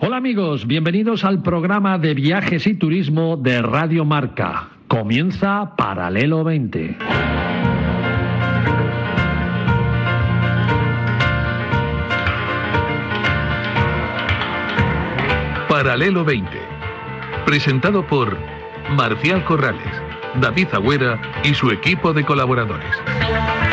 Hola amigos, bienvenidos al programa de viajes y turismo de Radio Marca. Comienza Paralelo 20. Paralelo 20. Presentado por Marcial Corrales, David Agüera y su equipo de colaboradores.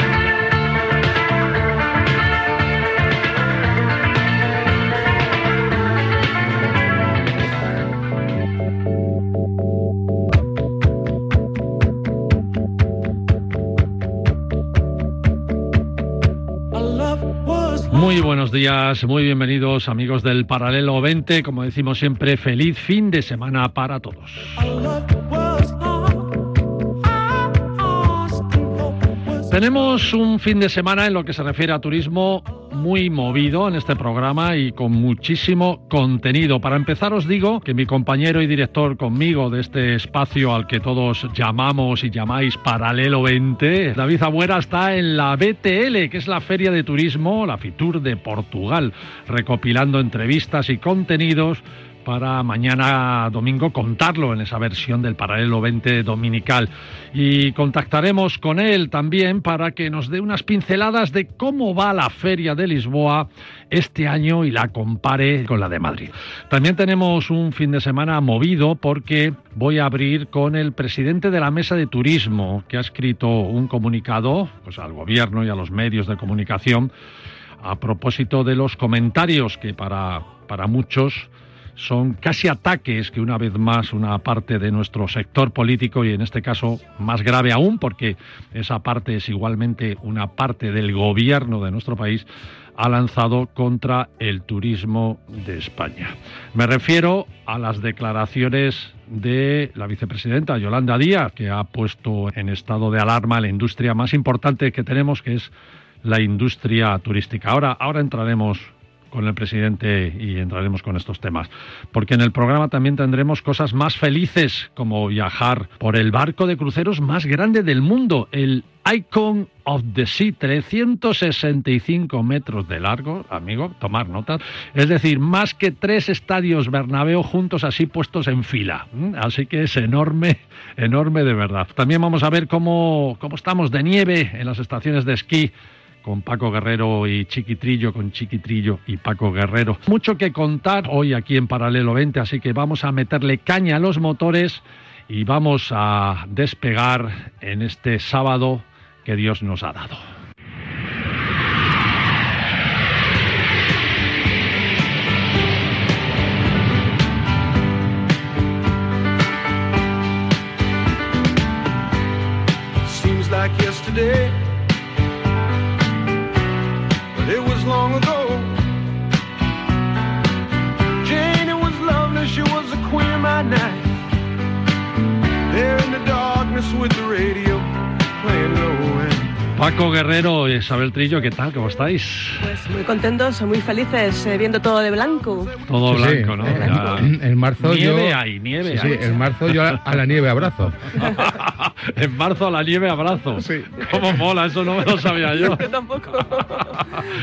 Muy buenos días, muy bienvenidos amigos del Paralelo 20. Como decimos siempre, feliz fin de semana para todos. Tenemos un fin de semana en lo que se refiere a turismo muy movido en este programa y con muchísimo contenido. Para empezar os digo que mi compañero y director conmigo de este espacio al que todos llamamos y llamáis Paralelo 20, David Abuera está en la BTL, que es la Feria de Turismo, la FITUR de Portugal, recopilando entrevistas y contenidos para mañana domingo contarlo en esa versión del paralelo 20 dominical. Y contactaremos con él también para que nos dé unas pinceladas de cómo va la feria de Lisboa este año y la compare con la de Madrid. También tenemos un fin de semana movido porque voy a abrir con el presidente de la Mesa de Turismo que ha escrito un comunicado pues, al gobierno y a los medios de comunicación a propósito de los comentarios que para, para muchos son casi ataques que una vez más una parte de nuestro sector político y en este caso más grave aún porque esa parte es igualmente una parte del gobierno de nuestro país ha lanzado contra el turismo de España. Me refiero a las declaraciones de la vicepresidenta Yolanda Díaz, que ha puesto en estado de alarma la industria más importante que tenemos, que es la industria turística. Ahora, ahora entraremos con el presidente y entraremos con estos temas. Porque en el programa también tendremos cosas más felices, como viajar por el barco de cruceros más grande del mundo, el Icon of the Sea, 365 metros de largo, amigo, tomar notas. Es decir, más que tres estadios Bernabéu juntos así puestos en fila. ¿Mm? Así que es enorme, enorme de verdad. También vamos a ver cómo, cómo estamos de nieve en las estaciones de esquí con Paco Guerrero y Chiquitrillo, con Chiquitrillo y Paco Guerrero. Mucho que contar hoy aquí en Paralelo 20, así que vamos a meterle caña a los motores y vamos a despegar en este sábado que Dios nos ha dado. Like yesterday, long ago. Jane, it was lovely, she was the queen of my night. There in the darkness with the radio playing low Paco Guerrero y Isabel Trillo, ¿qué tal? ¿Cómo estáis? Pues muy contentos, muy felices, eh, viendo todo de blanco. Todo Sí, blanco, sí. ¿no? Eh, Ya. En marzo Nieve yo... hay, nieve Sí, sí, hay. en marzo yo a, a la nieve abrazo. en marzo a la nieve abrazo. Sí. ¿Cómo mola? Eso no me lo sabía yo. Yo tampoco.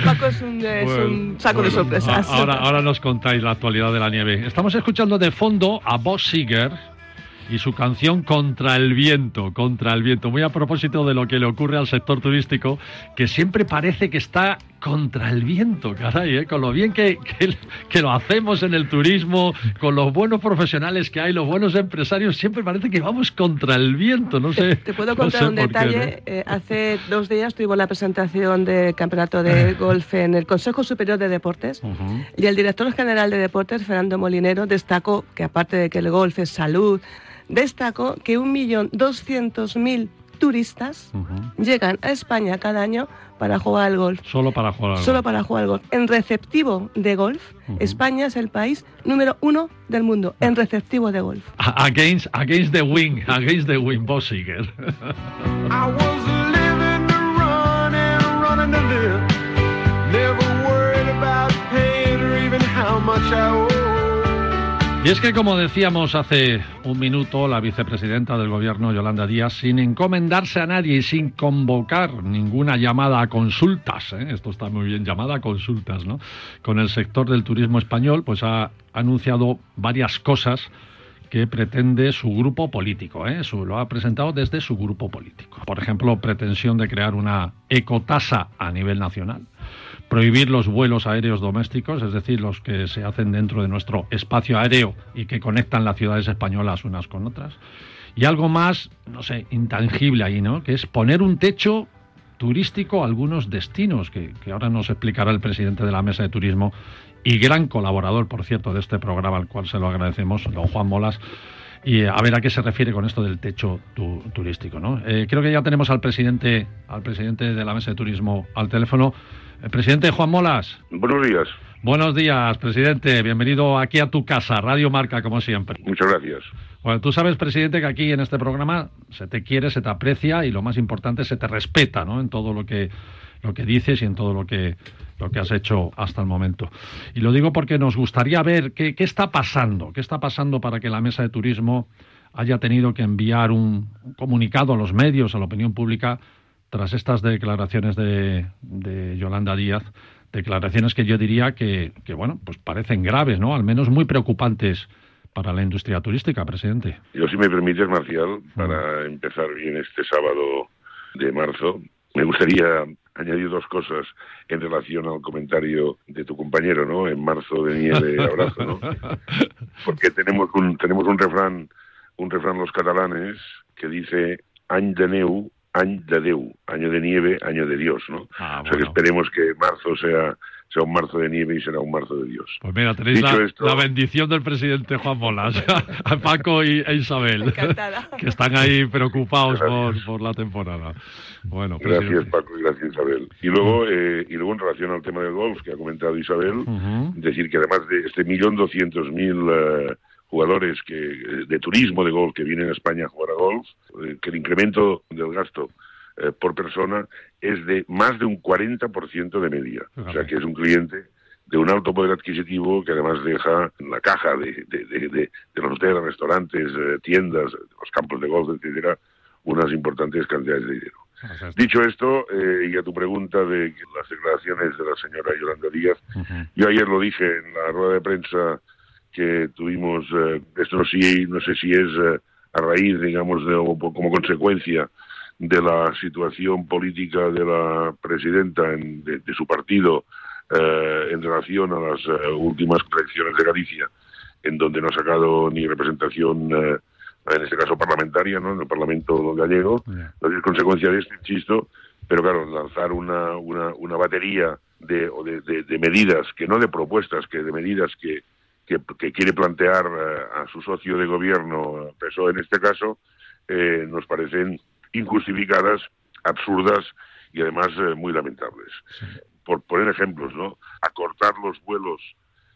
Paco es un, es Bueno, un saco de sorpresas. Ahora, ahora nos contáis la actualidad de la nieve. Estamos escuchando de fondo a Boss Seger y su canción Contra el viento, contra el viento. Muy a propósito de lo que le ocurre al sector turístico, que siempre parece que está contra el viento, caray, ¿eh? con lo bien que, que, que lo hacemos en el turismo, con los buenos profesionales que hay, los buenos empresarios, siempre parece que vamos contra el viento, no sé. Te puedo no contar sé un qué, detalle. ¿eh? Eh, hace dos días tuvimos la presentación del campeonato de golf en el Consejo Superior de Deportes. Y el director general de deportes, Fernando Molinero, destacó que aparte de que el golf es salud, destacó que 1.200.000 turistas Ujú. llegan a España cada año para jugar al golf. Solo para jugar al Solo golf. para jugar al golf. En receptivo de golf. España es el país número uno del mundo en receptivo de golf. Against, against the wind, against the wind, Boss Seger. I was living to run and running to live. Never worried about paying or even how much I owe. Y es que, como decíamos hace un minuto, la vicepresidenta del Gobierno, Yolanda Díaz, sin encomendarse a nadie y sin convocar ninguna llamada a consultas, ¿eh? esto está muy bien llamada a consultas, ¿no? Con el sector del turismo español, pues ha anunciado varias cosas que pretende su grupo político. ¿eh? Su, lo ha presentado desde su grupo político. Por ejemplo, pretensión de crear una ecotasa a nivel nacional prohibir los vuelos aéreos domésticos, es decir, los que se hacen dentro de nuestro espacio aéreo y que conectan las ciudades españolas unas con otras. Y algo más, no sé, intangible ahí, ¿no? Que es poner un techo turístico a algunos destinos, que, que ahora nos explicará el presidente de la Mesa de Turismo y gran colaborador, por cierto, de este programa, al cual se lo agradecemos, don Juan Molas. Y a ver a qué se refiere con esto del techo tu, turístico, ¿no? Eh, creo que ya tenemos al presidente, al presidente de la Mesa de Turismo al teléfono. Presidente Juan Molas. Buenos días. Buenos días, presidente. Bienvenido aquí a tu casa, Radio Marca, como siempre. Muchas gracias. Bueno, tú sabes, presidente, que aquí en este programa se te quiere, se te aprecia y lo más importante, se te respeta, ¿no? En todo lo que, lo que dices y en todo lo que, lo que has hecho hasta el momento. Y lo digo porque nos gustaría ver qué, qué está pasando, qué está pasando para que la mesa de turismo haya tenido que enviar un comunicado a los medios, a la opinión pública, tras estas declaraciones de, de Yolanda Díaz, declaraciones que yo diría que, que, bueno, pues parecen graves, ¿no? Al menos muy preocupantes para la industria turística, presidente. Yo, si me permites, Marcial, para empezar bien este sábado de marzo, me gustaría añadir dos cosas en relación al comentario de tu compañero, ¿no? En marzo de nieve, abrazo, ¿no? Porque tenemos un tenemos un refrán, un refrán los catalanes que dice any de neu, any de Déu, año de nieve, año de Dios, ¿no? Ah, o sea que bueno. esperemos que marzo sea sea un marzo de nieve y será un marzo de Dios. Pues mira, tenéis Dicho la, esto- la bendición del presidente Juan Molas, a Paco y, e Isabel, Encantada. que están ahí preocupados por, Gracias. por la temporada. Bueno, Gracias presidente. Paco y gracias Isabel. Y luego eh, y luego en relación al tema del golf que ha comentado Isabel, decir que además de este millón doscientos mil eh, jugadores que de turismo de golf que vienen a España a jugar a golf, eh, que el incremento del gasto eh, por persona es de más de un 40% de media. O sea que es un cliente de un alto poder adquisitivo que además deja en la caja de, de, de, de- los hoteles, restaurantes, eh, tiendas, los campos de golf, etcétera, unas importantes cantidades de dinero. Dicho esto, eh, y a tu pregunta de las declaraciones de la señora Yolanda Díaz, yo ayer lo dije en la rueda de prensa que tuvimos, eh, esto no, sí- no sé si es eh, a raíz, digamos, de, o como consecuencia de la situación política de la presidenta en- de, de su partido eh, en relación a las eh, últimas elecciones de Galicia, en donde no ha sacado ni representación, eh, en este caso parlamentaria, ¿no? en el Parlamento gallego, no es consecuencia de esto, insisto, pero claro, lanzar una, una, una batería de, o de, de- de medidas, que no de propuestas, que de medidas que, que, que quiere plantear eh, a su socio de gobierno, PSOE en este caso, eh, nos parecen injustificadas, absurdas y además eh, muy lamentables. Por poner ejemplos, ¿no? Acortar los vuelos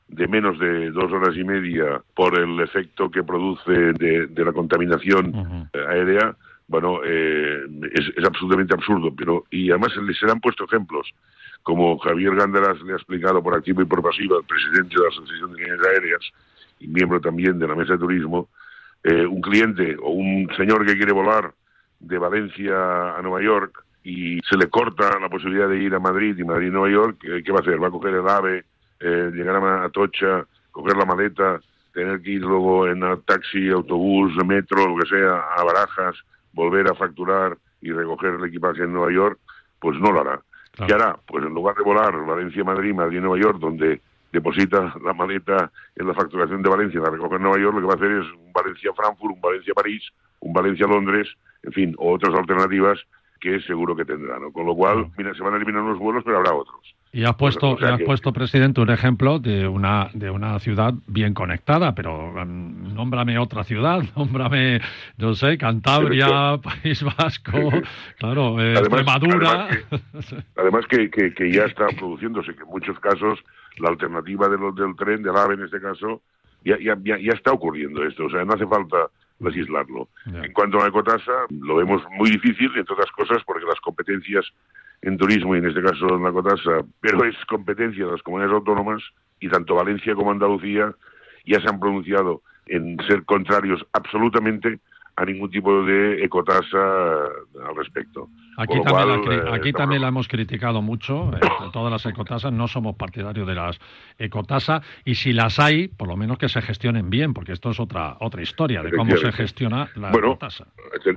de menos de dos horas y media por el efecto que produce de, de la contaminación eh, aérea, bueno, eh, es, es absolutamente absurdo. Pero y además se le han puesto ejemplos, como Javier Gándaras le ha explicado por activo y por pasiva, el presidente de la Asociación de Líneas Aéreas y miembro también de la Mesa de Turismo, eh, un cliente o un señor que quiere volar de Valencia a Nueva York y se le corta la posibilidad de ir a Madrid y Madrid-Nueva York, ¿qué, qué va a hacer? ¿Va a coger el AVE, eh, llegar a Atocha, coger la maleta, tener que ir luego en a- taxi, autobús, metro, lo que sea, a Barajas, volver a facturar y recoger el equipaje en Nueva York? Pues no lo hará. Claro. ¿Qué hará? Pues en lugar de volar Valencia-Madrid, Madrid-Nueva York, donde deposita la maleta en la facturación de Valencia, la recoge en Nueva York, lo que va a hacer es un Valencia-Frankfurt, un Valencia-París, un Valencia-Londres, en fin, otras alternativas que seguro que tendrá, ¿no? Con lo cual, mira, se van a eliminar unos vuelos, pero habrá otros. Y has puesto, O sea y has que- puesto, presidente, un ejemplo de una, de una ciudad bien conectada, pero mm, nómbrame otra ciudad, nómbrame, no sé, Cantabria, País Vasco, claro, eh, Además- Extremadura. Además que, que, que ya está produciéndose, que en muchos casos la alternativa de los del tren, del AVE en este caso, ya, ya, ya, ya está ocurriendo esto, o sea, no hace falta legislarlo. En cuanto a la ecotasa, lo vemos muy difícil, entre otras cosas, porque las competencias en turismo y en este caso en la ecotasa, pero es competencia de las comunidades autónomas y tanto Valencia como Andalucía ya se han pronunciado en ser contrarios absolutamente a ningún tipo de ecotasa al respecto. Aquí, también, la, cual, cri- eh, aquí también la hemos criticado mucho, eh, todas las ecotasas, no somos partidarios de las ecotasas y si las hay, por lo menos que se gestionen bien, porque esto es otra otra historia de cómo se gestiona la Bueno, ecotasa.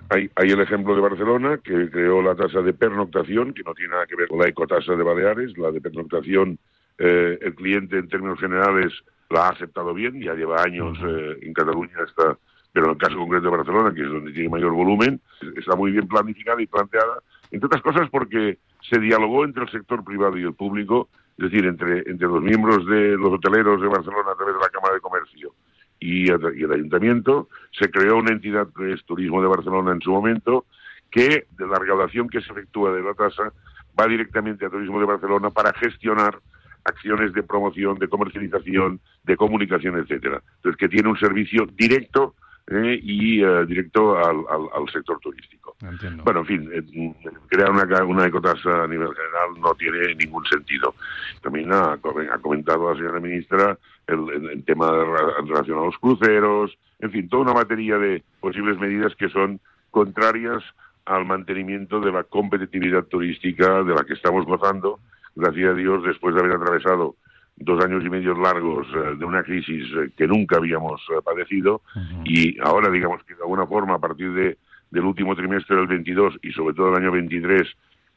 Hay, hay el ejemplo de Barcelona, que creó la tasa de pernoctación, que no tiene nada que ver con la ecotasa de Baleares. La de pernoctación, eh, el cliente en términos generales la ha aceptado bien, ya lleva años eh, en Cataluña, está, pero en el caso concreto de Barcelona, que es donde tiene mayor volumen, está muy bien planificada y planteada, entre otras cosas porque se dialogó entre el sector privado y el público, es decir, entre, entre los miembros de los hoteleros de Barcelona a través de la Cámara de Comercio y, y el ayuntamiento, se creó una entidad que es Turismo de Barcelona en su momento, que de la recaudación que se efectúa de la tasa va directamente a Turismo de Barcelona para gestionar acciones de promoción, de comercialización, de comunicación, etcétera. Entonces, que tiene un servicio directo eh, y eh, directo al, al- al sector turístico. Entiendo. Bueno, en fin, eh, crear una, una ecotasa a nivel general no tiene ningún sentido. También ha, ha comentado la señora ministra el, el- el tema relacionado a los cruceros, en fin, toda una batería de posibles medidas que son contrarias al mantenimiento de la competitividad turística de la que estamos gozando, gracias a Dios, después de haber atravesado dos años y medio largos eh, de una crisis eh, que nunca habíamos eh, padecido y ahora digamos que de alguna forma a partir de, del último trimestre del 22 y sobre todo el año 23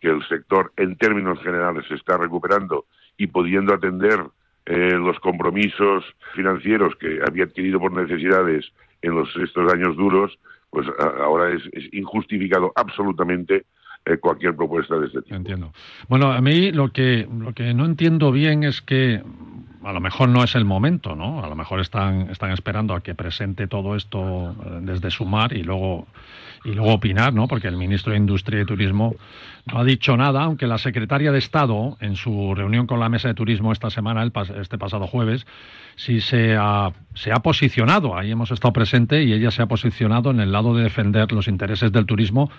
que el sector en términos generales se está recuperando y pudiendo atender eh, los compromisos financieros que había adquirido por necesidades en los estos años duros pues a- ahora es, es injustificado absolutamente eh, cualquier propuesta de este tipo. Entiendo. Bueno, a mí lo que, lo que no entiendo bien es que a lo mejor no es el momento, ¿no? A lo mejor están, están esperando a que presente todo esto eh, desde su mar y luego, y luego opinar, ¿no? Porque el ministro de Industria y Turismo no ha dicho nada, aunque la secretaria de Estado, en su reunión con la Mesa de Turismo esta semana, el pas- este pasado jueves, sí se ha, se ha posicionado, ahí hemos estado presente y ella se ha posicionado en el lado de defender los intereses del turismo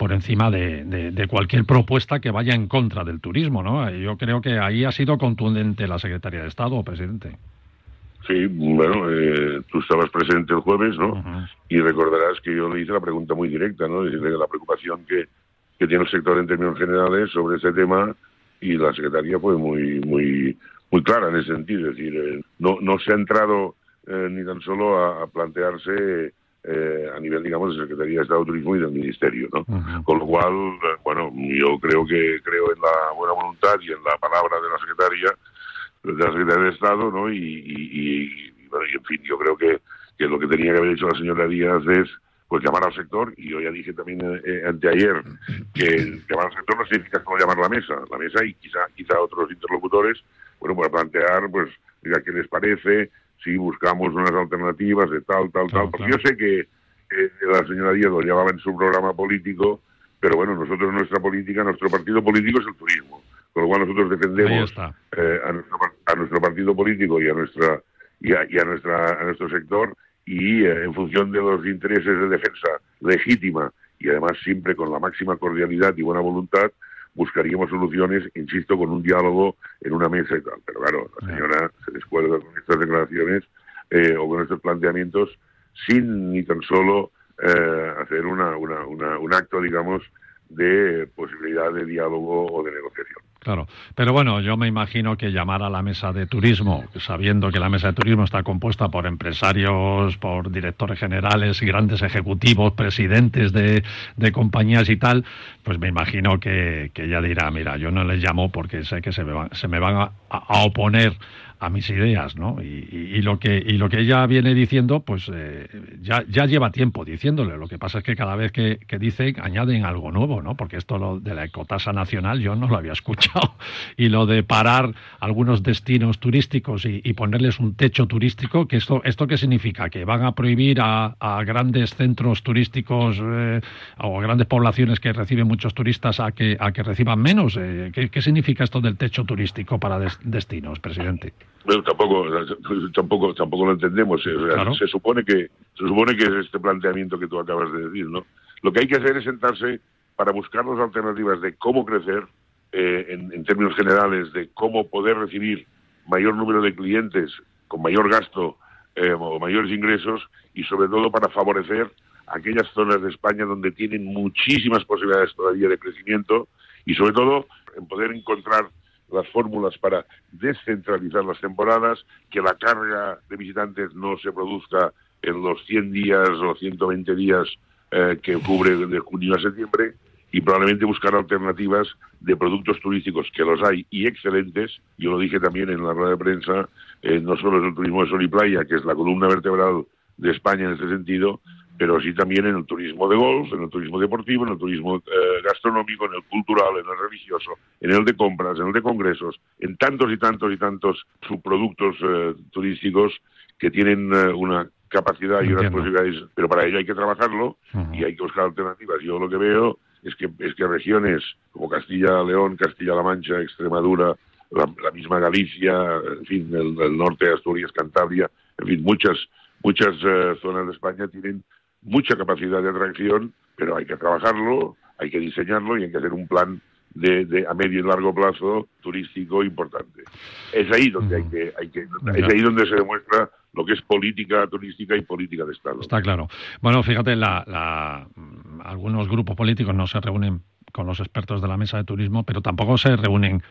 por encima de, de- de cualquier propuesta que vaya en contra del turismo, ¿no? Yo creo que ahí ha sido contundente la secretaria de Estado, presidente. Sí, bueno, eh, tú estabas presente el jueves, ¿no? Y recordarás que yo le hice la pregunta muy directa, ¿no? Es decir, la preocupación que, que tiene el sector en términos generales sobre este tema y la secretaría fue muy muy muy clara en ese sentido. Es decir, eh, no, no se ha entrado eh, ni tan solo a, a plantearse eh, a nivel, digamos, de Secretaría de Estado de Turismo y del Ministerio, ¿no? Con lo cual, eh, bueno, yo creo que creo en la buena voluntad y en la palabra de la secretaria, de la secretaria de Estado, ¿no? Y, y, y- y, bueno, y, en fin, yo creo que, que lo que tenía que haber hecho la señora Díaz es pues llamar al sector, y yo ya dije también eh, eh, anteayer que llamar al sector no significa solo llamar a la mesa, la mesa y quizá, quizá otros interlocutores, bueno, para plantear, pues, diga, qué les parece, si buscamos unas alternativas de tal, tal, Claro, tal, porque claro. yo sé que eh, la señora Díaz lo llevaba en su programa político, pero bueno, nosotros nuestra política, nuestro partido político es el turismo, con lo cual nosotros defendemos eh, a, nuestro, a nuestro partido político y a nuestra y a, y a nuestra a nuestro sector y eh, en función de los intereses de defensa legítima y además siempre con la máxima cordialidad y buena voluntad buscaríamos soluciones, insisto, con un diálogo en una mesa y tal. Pero claro, la señora se descuelga con estas declaraciones eh, o con estos planteamientos sin ni tan solo eh, hacer una, una, una- un acto, digamos, de posibilidad de diálogo o de negociación. Claro, pero bueno, yo me imagino que llamar a la mesa de turismo, sabiendo que la mesa de turismo está compuesta por empresarios, por directores generales, grandes ejecutivos, presidentes de, de compañías y tal, pues me imagino que, que ella dirá, mira, yo no les llamo porque sé que se me van, se me van a, a oponer a mis ideas, ¿no? Y, lo que y lo que ella viene diciendo, pues eh, ya, ya lleva tiempo diciéndole. Lo que pasa es que cada vez que, que dicen añaden algo nuevo, ¿no? Porque esto lo de la ecotasa nacional yo no lo había escuchado y lo de parar algunos destinos turísticos y, ponerles un techo turístico, que esto esto qué significa que van a prohibir a, a grandes centros turísticos eh, o a grandes poblaciones que reciben muchos turistas a que a que reciban menos. Eh, ¿qué, qué significa esto del techo turístico para des- destinos, presidente? Bueno, tampoco, tampoco, tampoco lo entendemos. eh, o sea, Claro. Se supone que, se supone que es este planteamiento que tú acabas de decir, ¿no? Lo que hay que hacer es sentarse para buscar las alternativas de cómo crecer eh, en, en términos generales, de cómo poder recibir mayor número de clientes con mayor gasto eh, o mayores ingresos y sobre todo para favorecer aquellas zonas de España donde tienen muchísimas posibilidades todavía de crecimiento y sobre todo en poder encontrar las fórmulas para descentralizar las temporadas, que la carga de visitantes no se produzca en los 100 días o 120 días eh, que cubre de junio a septiembre y probablemente buscar alternativas de productos turísticos que los hay y excelentes. Yo lo dije también en la rueda de prensa, eh, no solo es el turismo de sol y playa, que es la columna vertebral de España en este sentido, pero sí también en el turismo de golf, en el turismo deportivo, en el turismo eh, gastronómico, en el cultural, en el religioso, en el de compras, en el de congresos, en tantos y tantos y tantos subproductos eh, turísticos que tienen eh, una capacidad y unas posibilidades, pero para ello hay que trabajarlo y hay que buscar alternativas. Yo lo que veo es que es que regiones como Castilla-León, Castilla-La Mancha, Extremadura, la, la misma Galicia, en fin, el, el norte de Asturias, Cantabria, en fin, muchas muchas eh, zonas de España tienen mucha capacidad de atracción, pero hay que trabajarlo, hay que diseñarlo y hay que hacer un plan de, de a medio y largo plazo turístico importante. Es ahí donde hay que, hay que es ahí donde se demuestra lo que es política turística y política de Estado. Está claro. Bueno, fíjate, la, la- algunos grupos políticos no se reúnen con los expertos de la mesa de turismo, pero tampoco se reúnen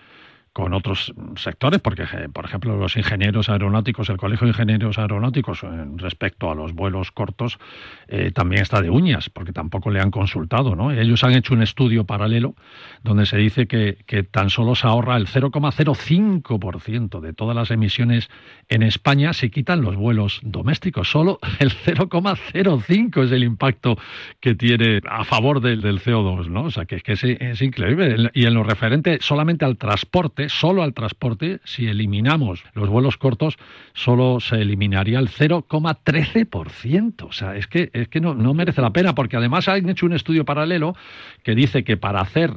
con otros sectores, porque, eh, por ejemplo, los ingenieros aeronáuticos, el Colegio de Ingenieros Aeronáuticos, respecto a los vuelos cortos, eh, también está de uñas, porque tampoco le han consultado, ¿no? Ellos han hecho un estudio paralelo donde se dice que, tan solo se ahorra el 0,05% de todas las emisiones en España si quitan los vuelos domésticos. Solo el 0,05 es el impacto que tiene a favor del, del CO2, ¿no? O sea, que, que es increíble. Y en lo referente solamente al transporte, solo al transporte, si eliminamos los vuelos cortos, solo se eliminaría el 0,13%. O sea, es que, es que no, no merece la pena, porque además han hecho un estudio paralelo que dice que para hacer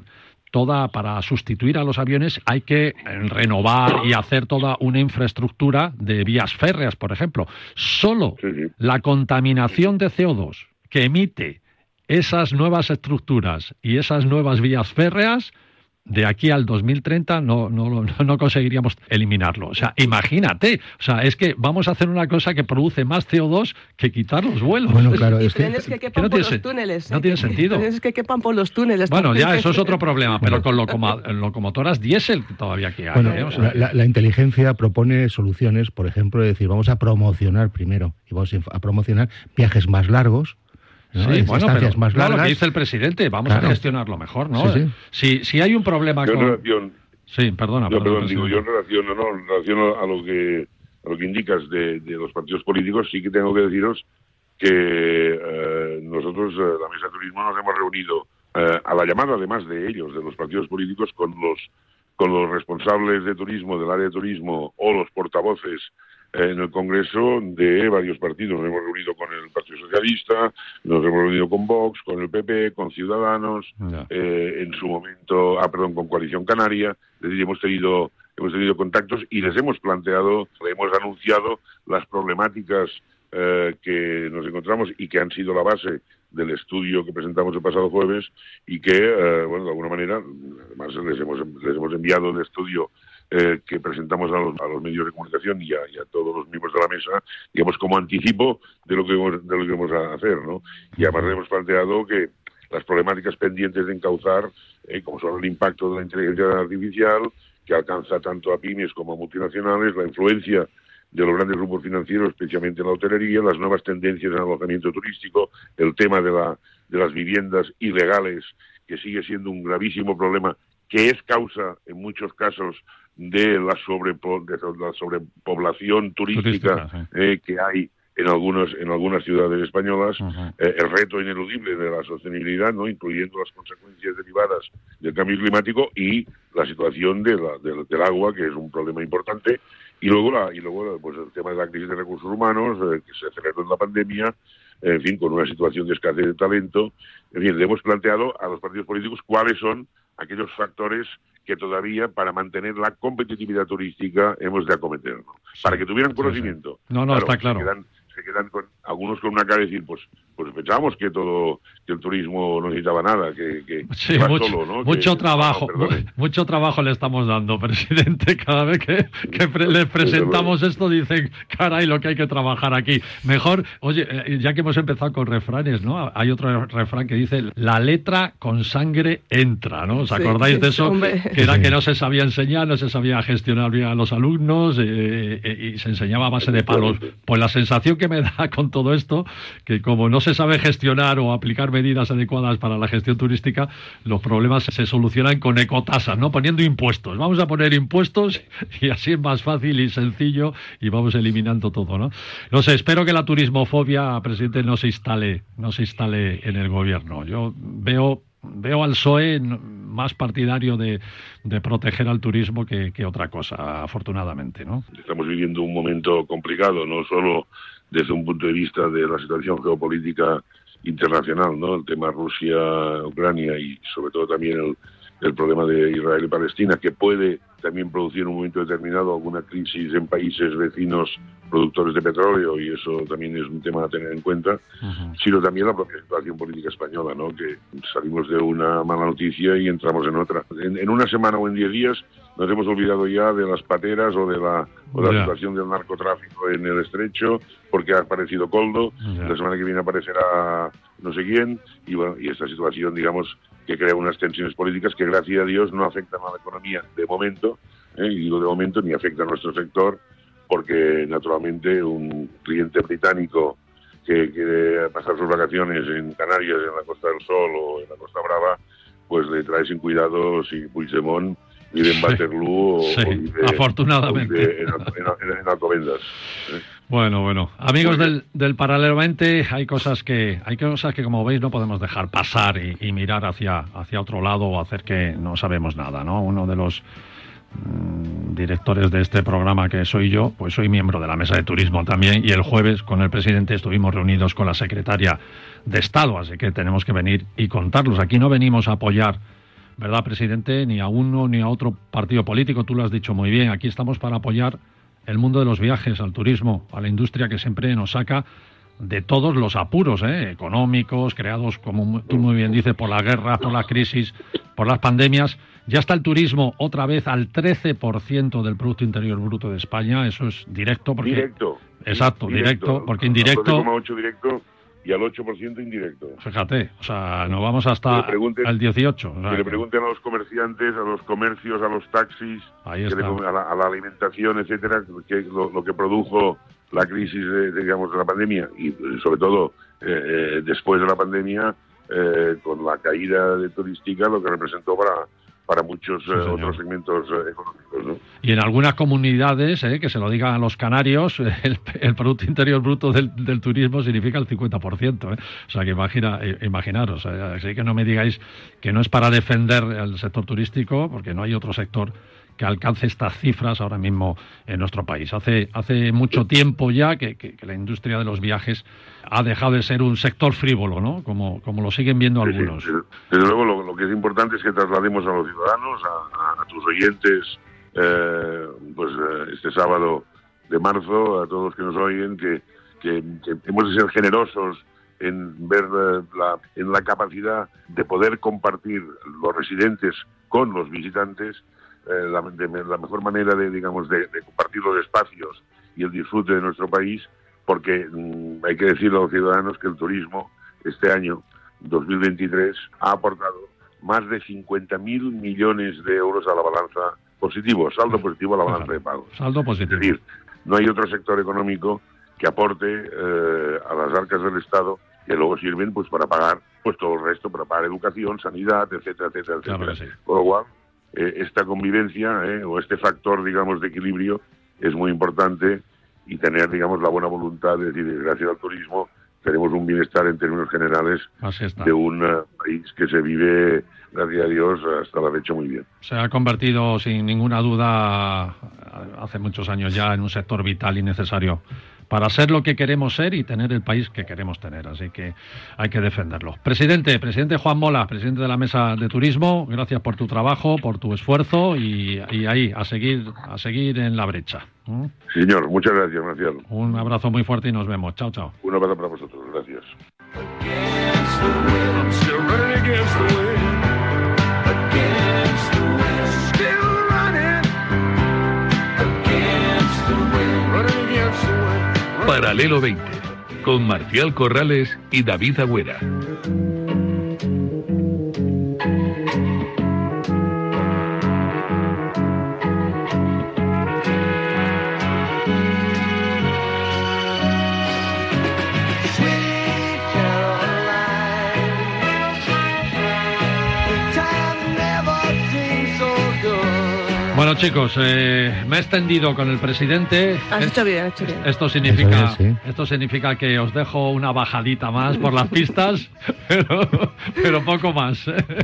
toda para sustituir a los aviones hay que eh, renovar y hacer toda una infraestructura de vías férreas, por ejemplo. Solo la contaminación de CO2 que emite esas nuevas estructuras y esas nuevas vías férreas de aquí al 2030 no, no, no, no conseguiríamos eliminarlo. O sea, imagínate. O sea, es que vamos a hacer una cosa que produce más CO2 que quitar los vuelos. Bueno, claro, es que que, que no por tiene túneles. no ¿eh? tiene Que- sentido. Trenes que quepan por los túneles. Bueno, ya eso es otro problema, pero con locoma- locomotoras diésel todavía que hay. Bueno, ¿eh? O sea, la, inteligencia propone soluciones, por ejemplo, de decir, vamos a promocionar primero y vamos a promocionar viajes más largos, ¿no? Sí, Es- bueno, pero más no, lo largas. que dice el presidente, vamos Claro. a gestionarlo mejor, ¿no? Sí, sí. Si, si hay un problema Yo en con... relación, Sí, perdona. yo, perdón, digo, yo en relación, no, en relación a lo que a lo que indicas de, de los partidos políticos, sí que tengo que deciros que eh, nosotros, eh, la Mesa de Turismo, nos hemos reunido eh, a la llamada, además de ellos, de los partidos políticos, con los con los responsables de turismo del área de turismo o los portavoces en el Congreso de varios partidos. Nos hemos reunido con el Partido Socialista, nos hemos reunido con Vox, con el PP, con Ciudadanos, eh, en su momento, ah, perdón, con Coalición Canaria, es decir, hemos tenido, hemos tenido contactos y les hemos planteado, le hemos anunciado las problemáticas eh, que nos encontramos y que han sido la base del estudio que presentamos el pasado jueves y que, eh, bueno, de alguna manera, además les hemos, les hemos enviado el estudio eh, que presentamos a los, a los medios de comunicación y a, y a todos los miembros de la mesa, digamos, como anticipo de lo que vamos, de lo que vamos a hacer, ¿no? Y además hemos planteado que las problemáticas pendientes de encauzar, eh, como son el impacto de la inteligencia artificial, que alcanza tanto a pymes como a multinacionales, la influencia de los grandes grupos financieros, especialmente en la hotelería, las nuevas tendencias en alojamiento turístico, el tema de, la, de las viviendas ilegales, que sigue siendo un gravísimo problema, que es causa, en muchos casos, de la, sobrepo- de la sobrepoblación turística, Turística, eh, que hay en algunos en algunas ciudades españolas eh, el reto ineludible de la sostenibilidad, no incluyendo las consecuencias derivadas del cambio climático y la situación de la- del, del agua, que es un problema importante, y luego la, y luego pues el tema de la crisis de recursos humanos, eh, que se aceleró en la pandemia, en fin, con una situación de escasez de talento. En fin, le hemos planteado a los partidos políticos cuáles son aquellos factores que todavía para mantener la competitividad turística hemos de acometer, ¿no? Para que tuvieran conocimiento. No, no, está se claro. quedan- se quedan con algunos con una cara de decir, pues, pues pensábamos que todo, que el turismo no necesitaba nada, que, que Sí, mucho, solo, ¿no? mucho Que- trabajo, no, mucho trabajo le estamos dando, presidente. Cada vez que, que pre- le presentamos esto dicen, caray, lo que hay que trabajar aquí. Mejor, oye, eh, ya que hemos empezado con refranes, ¿no? Hay otro refrán que dice, la letra con sangre entra, ¿no? ¿Os Sí, acordáis de eso? hombre. Que era Sí. que no se sabía enseñar, no se sabía gestionar bien a los alumnos eh, eh, y se enseñaba a base de palos. Pues la sensación que me da con todo esto, que como no se sabe gestionar o aplicar medidas adecuadas para la gestión turística, los problemas se solucionan con ecotasas, ¿no? Poniendo impuestos. Vamos a poner impuestos y así es más fácil y sencillo y vamos eliminando todo, ¿no? No sé, espero que la turismofobia, presidente, no se instale, no se instale en el gobierno. Yo veo veo al PSOE más partidario de, de proteger al turismo que, que otra cosa, afortunadamente, ¿no? Estamos viviendo un momento complicado, no solo desde un punto de vista de la situación geopolítica internacional, ¿no? El tema Rusia-Ucrania y sobre todo también el, el problema de Israel y Palestina, que puede también producir en un momento determinado alguna crisis en países vecinos productores de petróleo y eso también es un tema a tener en cuenta, sino también la propia situación política española, ¿no? Que salimos de una mala noticia y entramos en otra. En, en una semana o en diez días nos hemos olvidado ya de las pateras o de la, o de la Ya. situación del narcotráfico en el estrecho, porque ha aparecido Coldo, Ya. la semana que viene aparecerá no sé quién, y, bueno, y esta situación, digamos, que crea unas tensiones políticas que, gracias a Dios, no afectan a la economía de momento, ¿eh? y digo de momento, ni afecta a nuestro sector, porque naturalmente un cliente británico que quiere pasar sus vacaciones en Canarias, en la Costa del Sol o en la Costa Brava, pues le trae sin cuidado si Puigdemont vive en Sí. Waterloo o, Sí, o vive, afortunadamente. o vive en, en- en- en Alcobendas. ¿eh? Bueno, bueno. Amigos del, del Paralelamente, hay cosas que hay cosas que, como veis, no podemos dejar pasar y, y mirar hacia, hacia otro lado o hacer que no sabemos nada, ¿no? Uno de los mm, directores de este programa que soy yo, pues soy miembro de la mesa de turismo también y el jueves con el presidente estuvimos reunidos con la secretaria de Estado, así que tenemos que venir y contarlos. Aquí no venimos a apoyar, ¿verdad, presidente? Ni a uno ni a otro partido político, tú lo has dicho muy bien, aquí estamos para apoyar el mundo de los viajes, al turismo, a la industria que siempre nos saca de todos los apuros ¿eh? económicos creados, como tú muy bien dices, por la guerra, por la crisis, por las pandemias. Ya está el turismo otra vez al 13% del Producto Interior Bruto de España. Eso es directo porque... Directo. Exacto, directo, porque indirecto- Al 12,8 directo y al 8% indirecto. Fíjate, o sea, nos vamos hasta el 18. o sea, que le pregunten a los comerciantes, a los comercios, a los taxis, Ahí que le está. com- a, la, a la alimentación, etcétera, que lo, lo que produjo la crisis de, de, digamos de la pandemia y eh, sobre todo eh, eh, después de la pandemia eh, con la caída de turística lo que representó para para muchos eh, señor. otros segmentos eh, económicos, ¿no? Y en algunas comunidades, eh, que se lo digan a los canarios, el, el Producto Interior Bruto del, del turismo significa el 50%. eh. O sea, que imagina, eh, imaginaros. eh, así que no me digáis que no es para defender el sector turístico, porque no hay otro sector que alcance estas cifras ahora mismo en nuestro país. Hace, hace mucho tiempo ya que, que- que la industria de los viajes ha dejado de ser un sector frívolo, ¿no? Como, como lo siguen viendo sí. algunos. Desde, luego, lo, lo que es importante es que traslademos a los ciudadanos, a, a- a tus oyentes, eh, pues eh, este sábado de marzo, a todos los que nos oyen, que, que- que hemos de ser generosos en ver eh, la, en la capacidad de poder compartir los residentes con los visitantes eh, la, de- la mejor manera de digamos de, de compartir los espacios y el disfrute de nuestro país porque mm, hay que decirle a los ciudadanos que el turismo este año 2023 ha aportado más de 50.000 millones de euros a la balanza positivo, saldo positivo a la balanza de pagos. Saldo Es positivo. decir, no hay otro sector económico que aporte eh, a las arcas del Estado que luego sirven pues para pagar pues todo el resto, para pagar educación, sanidad, etcétera, etcétera, Claro etcétera. sí. Con lo cual, eh, esta convivencia eh, o este factor, digamos, de equilibrio es muy importante y tener, digamos, la buena voluntad de decir, gracias al turismo, tenemos un bienestar en términos generales de un eh, país que se vive, gracias a Dios, hasta la fecha muy bien. Se ha convertido sin ninguna duda hace muchos años ya en un sector vital y necesario para ser lo que queremos ser y tener el país que queremos tener. Así que hay que defenderlo. Presidente, presidente Juan Mola, presidente de la Mesa de Turismo, gracias por tu trabajo, por tu esfuerzo y, y ahí, a seguir, a seguir en la brecha. ¿Mm? Señor, muchas gracias, Marcial. Un abrazo muy fuerte y nos vemos. Chao, chao. Un abrazo para vosotros. Gracias. Paralelo 20, con Marcial Corrales y David Agüera. Chicos, eh, me he extendido con el presidente. Has Es- hecho bien, has hecho bien. Esto significa, sí. esto significa que os dejo una bajadita más por las pistas, pero, pero poco más.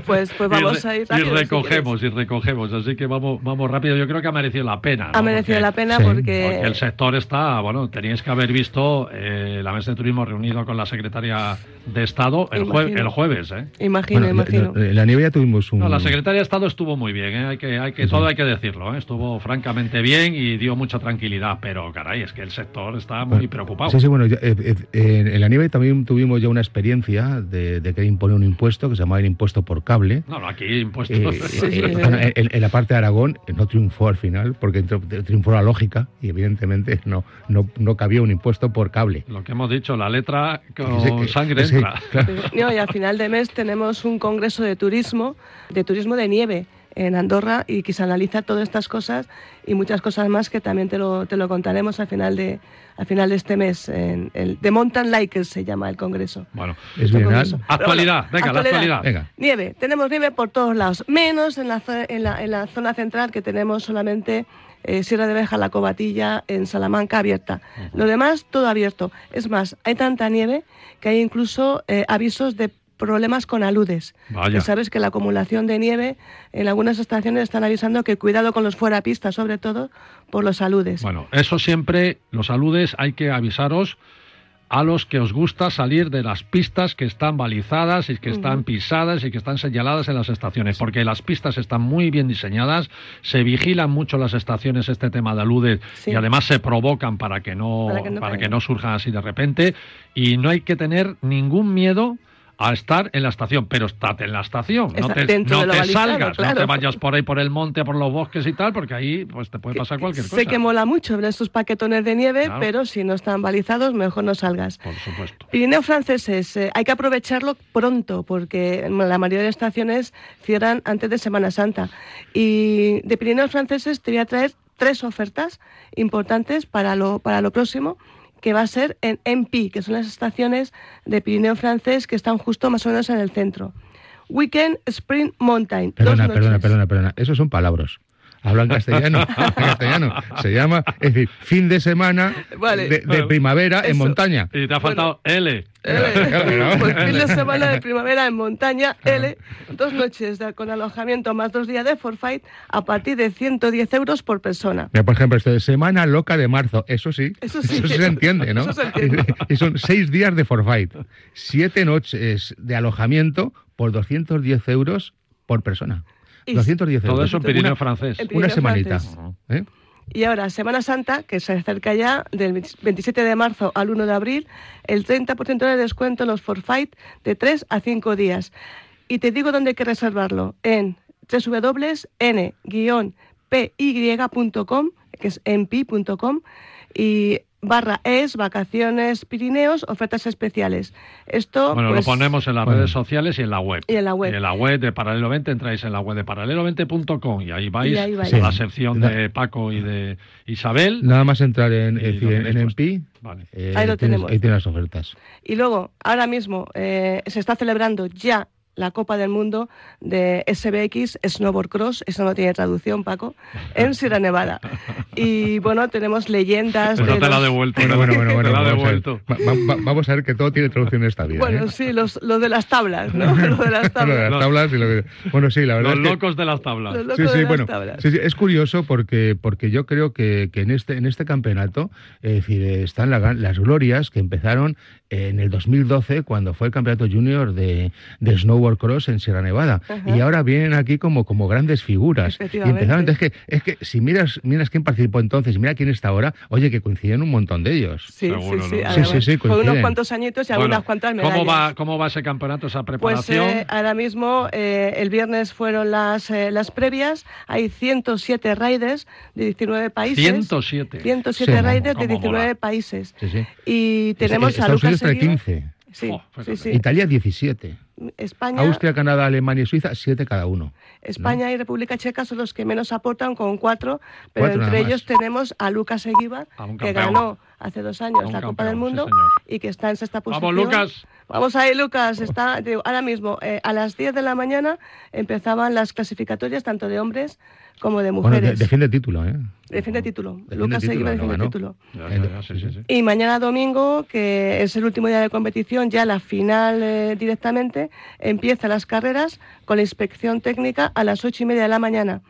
Pues- pues vamos Y a ir Y rápido, si recogemos, y recogemos. Así que vamos, vamos rápido. Yo creo que ha merecido la pena. Ha merecido Porque- la pena Sí. porque... Porque el sector está, bueno, teníais que haber visto eh, la mesa de turismo reunido con la secretaria de Estado el, jue- el jueves, ¿eh? Imagino, Bueno, imagino. la- la- en la nieve ya tuvimos un... No, la secretaria de Estado estuvo muy bien, ¿eh? hay que, hay que, todo hay que decirlo, ¿eh? estuvo francamente bien y dio mucha tranquilidad, pero caray, es que el sector está muy Bueno, preocupado. Sí, sí, bueno, ya, eh, eh, en, la nieve también tuvimos ya una experiencia de, de que imponer un impuesto que se llamaba el impuesto por cable. No, no, aquí impuestos. Eh, eh, bueno, en, en la parte de Aragón eh, no triunfó al final, porque tri- triunfó la lógica y evidentemente no, no, no cabía un impuesto por cable. Lo que hemos dicho, la letra con sangre sí, entra. claro. No, y a final de mes tenemos un congreso de turismo, de turismo de nieve en Andorra y que se analiza todas estas cosas y muchas cosas más que también te lo, te lo contaremos al final de, al final de este mes. En el, The Mountain Likers se llama el congreso. Bueno, Es Este bienal. congreso. Actualidad, Pero venga, la actualidad. Venga. Nieve, tenemos nieve por todos lados, menos en la, en la, en la zona central que tenemos solamente eh, Sierra de Beja, La Cobatilla, en Salamanca abierta. Lo demás, todo abierto. Es más, hay tanta nieve que hay incluso eh, avisos de problemas con aludes. Vaya. Sabes que la acumulación de nieve en algunas estaciones están avisando que cuidado con los fuera pistas, sobre todo por los aludes. Bueno, eso siempre, los aludes, hay que avisaros a los que os gusta salir de las pistas que están balizadas y que están pisadas y que están señaladas en las estaciones, porque las pistas están muy bien diseñadas, se vigilan mucho las estaciones este tema de aludes Sí. y además se provocan para que no Para que no para que no surjan así de repente y no hay que tener ningún miedo a estar en la estación, pero estate en la estación, no te, no te salgas, no te claro. vayas por ahí por el monte, por los bosques y tal, porque ahí pues te puede pasar cualquier cosa. sé que mola mucho ver estos paquetones de nieve, Claro. pero si no están balizados, mejor no salgas. Por supuesto. Pirineo franceses, eh, hay que aprovecharlo pronto porque la mayoría de estaciones cierran antes de Semana Santa. Y de Pirineos franceses te voy a traer tres ofertas importantes para lo, para lo próximo, que va a ser en MP, que son las estaciones de Pirineo francés que están justo más o menos en el centro. Weekend Spring Mountain. Perdona, perdona, perdona, perdona. Esos son palabras. Hablan castellano, en castellano. Se llama, es decir, fin de semana Vale. de, de primavera en montaña. Y te ha faltado L. L. Claro. Pues fin de semana de primavera en montaña, L, dos noches de- con alojamiento más dos días de forfait a partir de 110 euros por persona. Mira, por ejemplo, esto de Semana Loca de Marzo, eso sí, Eso sí. se entiende, ¿no? Eso se entiende. Y son seis días de forfait, siete noches de alojamiento por 210 euros por persona. Y 210 euros. Todo eso en Una- Pirineo francés. en Una semanita. francés. ¿eh? Y ahora, Semana Santa, que se acerca ya, del 27 de marzo al 1 de abril, el 30% de descuento en los forfait de 3 a 5 días. Y te digo dónde hay que reservarlo, en www.n-py.com, que es enpi.com, y barra es vacaciones Pirineos, ofertas especiales. Esto, Bueno, pues, lo ponemos en las bueno. redes sociales y en la web. Y en la web. Y en la web de Paralelo 20 entráis en la web de paralelo20.com y ahí vais Y ahí vais. a la sección de Paco y de Isabel. Nada más entrar en, en. MP, Vale. eh, Ahí lo tienes- tenemos. ahí tienes las ofertas. Y luego, ahora mismo, eh, se está celebrando ya la Copa del Mundo de SBX Snowboard Cross, eso no tiene traducción, Paco, en Sierra Nevada. Y bueno, tenemos leyendas Esa de te la ha devuelto. Bueno, bueno, bueno, bueno. Te la ha vamos, a ver. devuelto. Va- va- va- vamos a ver que todo tiene traducción en esta vida. Bueno, ¿eh? sí, los, los de las tablas, ¿no? Lo de las Lo de tablas. las tablas y lo que- Bueno, sí, la verdad Los es que- locos de las tablas. Los locos Sí, de sí, las bueno, tablas. sí, sí, es curioso porque, porque yo creo que, que en, este, en este campeonato es decir, eh, están la- las glorias que empezaron en el 2012 cuando fue el campeonato junior de, de snowboard snowboard cross en Sierra Nevada. Ajá. Y ahora vienen aquí como, como grandes figuras. Y empezaron, es que, es que si miras, miras quién participó entonces y mira quién está ahora, oye, que coinciden un montón de ellos. Sí, Seguro, sí, sí. ¿no? Sí, sí, sí, Con unos cuantos añitos y Bueno, algunas cuantas medallas. ¿cómo va, ¿Cómo va ese campeonato, esa Pues preparación? eh, ahora mismo, eh, el viernes fueron las, eh, las previas, hay 107 riders de 19 países. 107. 107 Sí, riders de cómo 19 mola. países. Sí, sí. Y tenemos a Estados Lucas Unidos trae Eguíbar. 15. Sí, Oh, sí, sí. Italia 17. España, Austria, Canadá, Alemania y Suiza, 7 cada uno. España y República Checa son los que menos aportan con cuatro, pero Cuatro entre ellos tenemos a Lucas Eguíbar, A que ganó hace dos años la Copa del Mundo y que está en sexta posición. Vamos, Lucas. Vamos ahí, Lucas. Está, digo, ahora mismo, eh, a las 10 de la mañana empezaban las clasificatorias tanto de hombres como de Bueno, de- mujeres. defiende título, ¿eh? Defiende título. Defiende Lucas título, no defiende ganó. título. Ya, ya, ya, sí, sí, sí. Y mañana domingo, que es el último día de competición, ya la final eh, directamente, empiezan las carreras con la inspección técnica a las ocho y media de la mañana.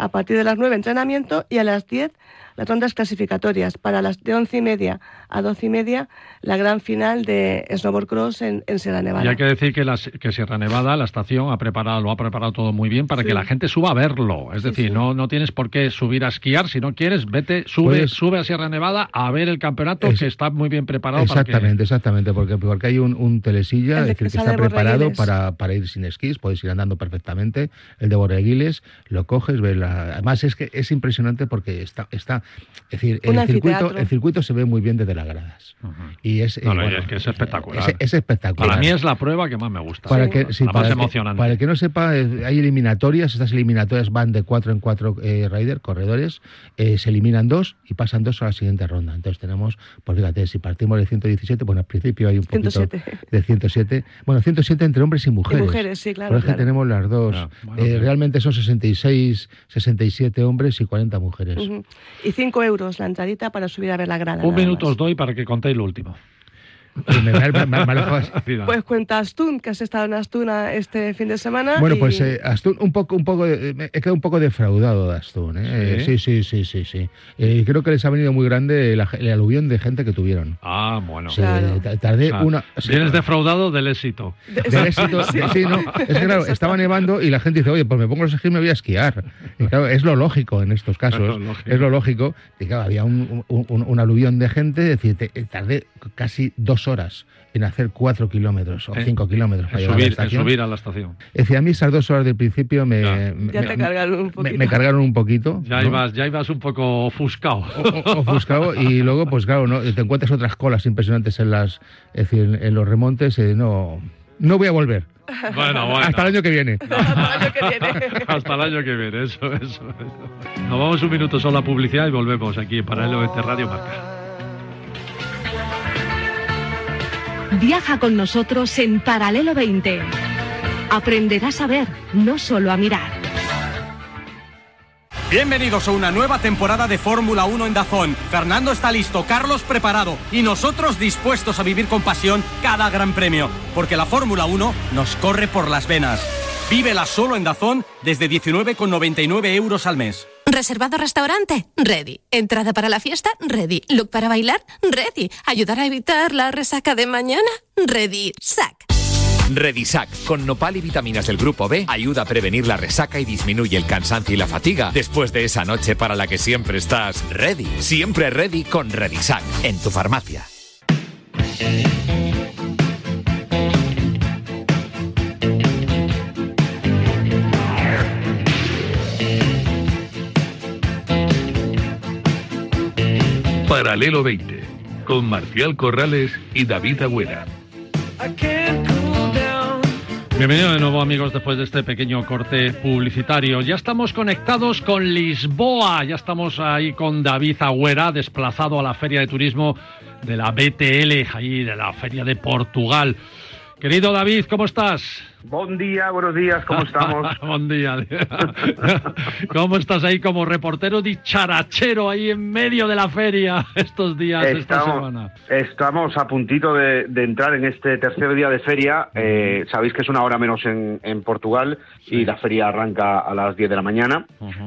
A partir de las 9 entrenamiento y a las 10 las rondas clasificatorias. Para las de once y media a doce y media la gran final de Snowboard Cross en, en Sierra Nevada. Y hay que decir que, las- que Sierra Nevada, la estación, ha preparado, lo ha preparado todo muy bien para Sí. que la gente suba a verlo. Es Sí, decir, sí. No, no tienes por qué subir a esquiar. Si no quieres, vete, sube, Puedes- sube a Sierra Nevada a ver el campeonato Es- que está muy bien preparado. para que- Exactamente, exactamente, porque, porque hay un, un telesilla El es de decir, que está preparado para, para ir sin esquís, puedes ir andando perfectamente. El de Borreguiles lo coges, ves la... además es que es impresionante porque está, está es decir, el circuito, el circuito se ve muy bien desde las gradas. Y es, No, eh, no, bueno, es que es espectacular. Es, es espectacular. Para mí es la prueba que más me gusta. Para Sí. que, sí, La para más que- emocionante. para el que no sepa, eh, hay eliminatorias. Estas eliminatorias van de cuatro en cuatro eh, rider, corredores. eh, se eliminan dos y pasan dos a la siguiente ronda. Entonces tenemos, pues fíjate, si partimos de 117, bueno, al principio hay un poquito 107. de 107. Bueno, 107 entre hombres y mujeres. mujeres, sí, claro, Pero es que claro. tenemos las dos. Ya, bueno, Eh, realmente son 66, 67 hombres y 40 mujeres. Ujú. Y 5 euros la entradita para subir a ver la grada. Un minuto más. os doy para que contéis lo último. Pues cuenta Astún, que has estado en Astuna este fin de semana. Bueno, y- pues eh, Astún, un poco, un poco, de- me he quedado un poco defraudado de Astún. ¿eh? ¿Sí? Eh, Sí, sí, sí, sí, sí. Eh, creo que les ha venido muy grande la- el aluvión de gente que tuvieron. Ah, bueno. Sí, Claro. ta- tardé O sea, una. sí, Vienes defraudado del éxito. del éxito. Sí, sí, no. Es que claro, estaba nevando y la gente dice, oye, pues me pongo los esquís y me voy a esquiar. Y claro, es lo lógico en estos casos. Es lo lógico. Es lo lógico. Y claro, había un, un, un- un aluvión de gente, es decir, te- tardé casi dos horas en hacer cuatro kilómetros o Eh, cinco kilómetros En para llegar a la subir, en estación. subir a la estación. Es decir, a mí esas dos horas del principio me, Ya. me- Ya te cargaron un me- poquito. me cargaron un poquito. Ya, ¿no? ibas, ya ibas un poco ofuscado. O- o- ofuscado y luego pues claro no te encuentras otras colas impresionantes en las es decir, en, en los remontes eh, no no voy a volver Bueno, bueno. hasta el año que viene Hasta el año que viene. Hasta el año que viene, eso, eso, eso. Nos vamos un minuto solo a publicidad y volvemos aquí para el OET Radio Marca. Viaja con nosotros en Paralelo 20. Aprenderás a ver, no solo a mirar. Bienvenidos a una nueva temporada de Fórmula 1 en Dazón. Fernando está listo, Carlos preparado y nosotros dispuestos a vivir con pasión cada gran premio, porque la Fórmula 1 nos corre por las venas. Vívela solo en Dazón desde 19,99 euros al mes. ¿Reservado restaurante? Ready. ¿Entrada para la fiesta? Ready. ¿Look para bailar? Ready. ¿Ayudar a evitar la resaca de mañana? Ready. Sac. Redisac, con nopal y vitaminas del grupo B, ayuda a prevenir la resaca y disminuye el cansancio y la fatiga después de esa noche para la que siempre estás ready. Siempre ready con Redisac, en tu farmacia. Paralelo 20, con Marcial Corrales y David Agüera. Bienvenidos de nuevo amigos después de este pequeño corte publicitario. Ya estamos conectados con Lisboa, ya estamos ahí con David Agüera, desplazado a la Feria de Turismo de la BTL, ahí de la Feria de Portugal. Querido David, ¿cómo estás? Buen día, buenos días, ¿cómo estamos? Buen día. ¿Cómo estás ahí como reportero dicharachero ahí en medio de la feria estos días, esta semana? estamos a puntito de, de entrar en este tercer día de feria. Eh, sabéis que es una hora menos en, en Portugal y la feria arranca a las 10 de la mañana.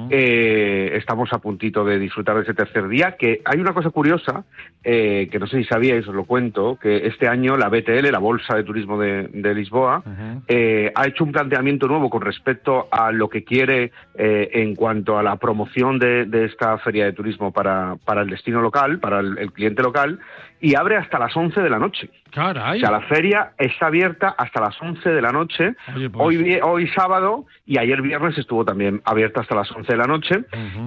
Eh, estamos a puntito de disfrutar de ese tercer día, que hay una cosa curiosa, eh, que no sé si sabíais, os lo cuento, que este año la BTL, la Bolsa de Turismo de, de Lisboa, eh, ha hecho un planteamiento nuevo con respecto a lo que quiere eh, en cuanto a la promoción de, de esta feria de turismo para, para el destino local, para el, el cliente local, y abre hasta las 11 de la noche. Caray. O sea, la feria está abierta hasta las 11 de la noche. Oye, pues- Hoy, hoy sábado y ayer viernes estuvo también abierta hasta las 11 de la noche,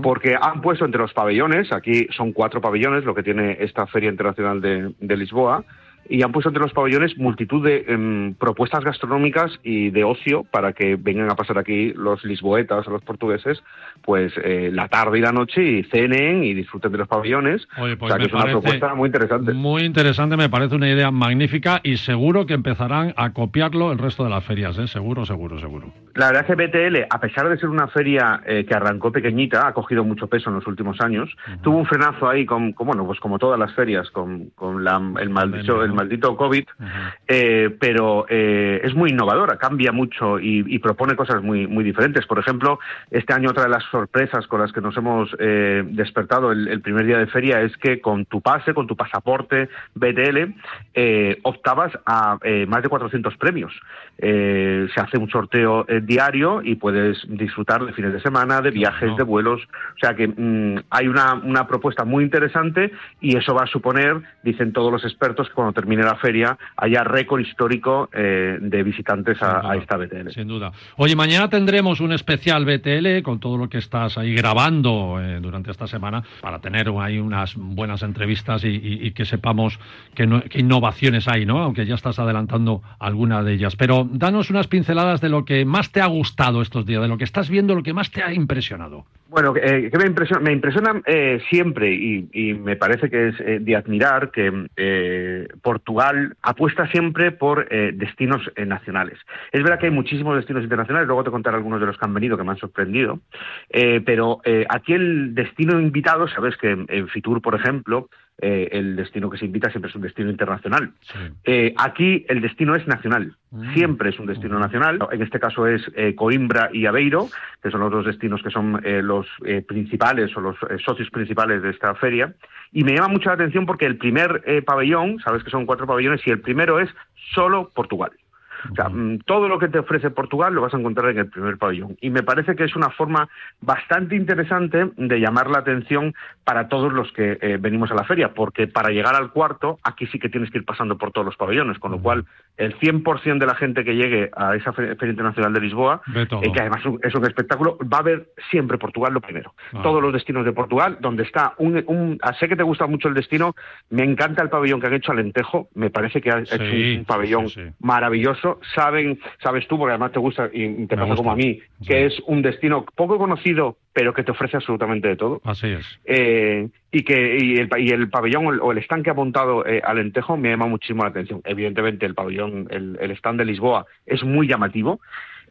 porque han puesto entre los pabellones, aquí son cuatro pabellones, lo que tiene esta Feria Internacional de, de Lisboa, y han puesto entre los pabellones multitud de em, propuestas gastronómicas y de ocio para que vengan a pasar aquí los lisboetas o los portugueses, pues eh, la tarde y la noche y cenen y disfruten de los pabellones. Oye, o pues sea, que es una propuesta muy interesante. Muy interesante, me parece una idea magnífica y seguro que empezarán a copiarlo el resto de las ferias, ¿eh? Seguro, seguro, seguro. La verdad es que BTL, a pesar de ser una feria eh, que arrancó pequeñita, ha cogido mucho peso en los últimos años, tuvo un frenazo ahí, con, con, bueno, pues como todas las ferias, con, con la- el, maldito, el maldito COVID, eh, pero eh, es muy innovadora, cambia mucho y, propone cosas muy, muy diferentes. Por ejemplo, este año otra de las sorpresas con las que nos hemos eh, despertado el, el primer día de feria es que con tu pase, con tu pasaporte BTL, eh, optabas a eh, más de 400 premios. Eh, se hace un sorteo eh, diario y puedes disfrutar de fines de semana, de viajes, de vuelos. O sea que mm, hay una, una propuesta muy interesante y eso va a suponer, dicen todos los expertos, que cuando termine la feria haya récord histórico eh, de visitantes a, a esta BTL. Sin duda. Oye, mañana tendremos un especial BTL con todo lo que estás ahí grabando durante esta semana para tener ahí unas buenas entrevistas y, y- y que sepamos qué, no- qué innovaciones hay, ¿no? Aunque ya estás adelantando alguna de ellas. Pero danos unas pinceladas de lo que más te ha gustado estos días, de lo que estás viendo, lo que más te ha impresionado. Bueno, eh, que me impresiona, me impresiona eh, siempre y, y me parece que es eh, de admirar que eh, Portugal apuesta siempre por eh, destinos nacionales. Es verdad que hay muchísimos destinos internacionales, luego te contaré algunos de los que han venido que me han sorprendido, pero aquí el destino invitado, sabes que en, en Fitur, por ejemplo, eh, el destino que se invita siempre es un destino internacional. Eh, aquí el destino es nacional, siempre es un destino nacional. En este caso es eh, Coimbra y Aveiro, que son los dos destinos que son eh, los eh, principales o los eh, socios principales de esta feria. Y me llama mucho la atención porque el primer eh, pabellón, sabes que son cuatro pabellones, y el primero es solo Portugal. O sea, mm, todo lo que te ofrece Portugal lo vas a encontrar en el primer pabellón. Y me parece que es una forma bastante interesante de llamar la atención para todos los que eh, venimos a la feria, porque para llegar al cuarto, aquí sí que tienes que ir pasando por todos los pabellones, con lo cual el 100% de la gente que llegue a esa fe- Feria Internacional de Lisboa, eh, que además es un- es un espectáculo, va a ver siempre Portugal lo primero. Ah. Todos los destinos de Portugal, donde está un, un- ah, Sé que te gusta mucho el destino, me encanta el pabellón que han hecho Alentejo, me parece que ha hecho un pabellón maravilloso. Saben, sabes tú, porque además te gusta y te Me pasa gusta. como a mí, que es un destino poco conocido, pero que te ofrece absolutamente de todo. Así es. Eh, y que y el, y el pabellón o el, o el stand que ha montado eh, Alentejo me llama muchísimo la atención. Evidentemente el pabellón, el, el stand de Lisboa es muy llamativo.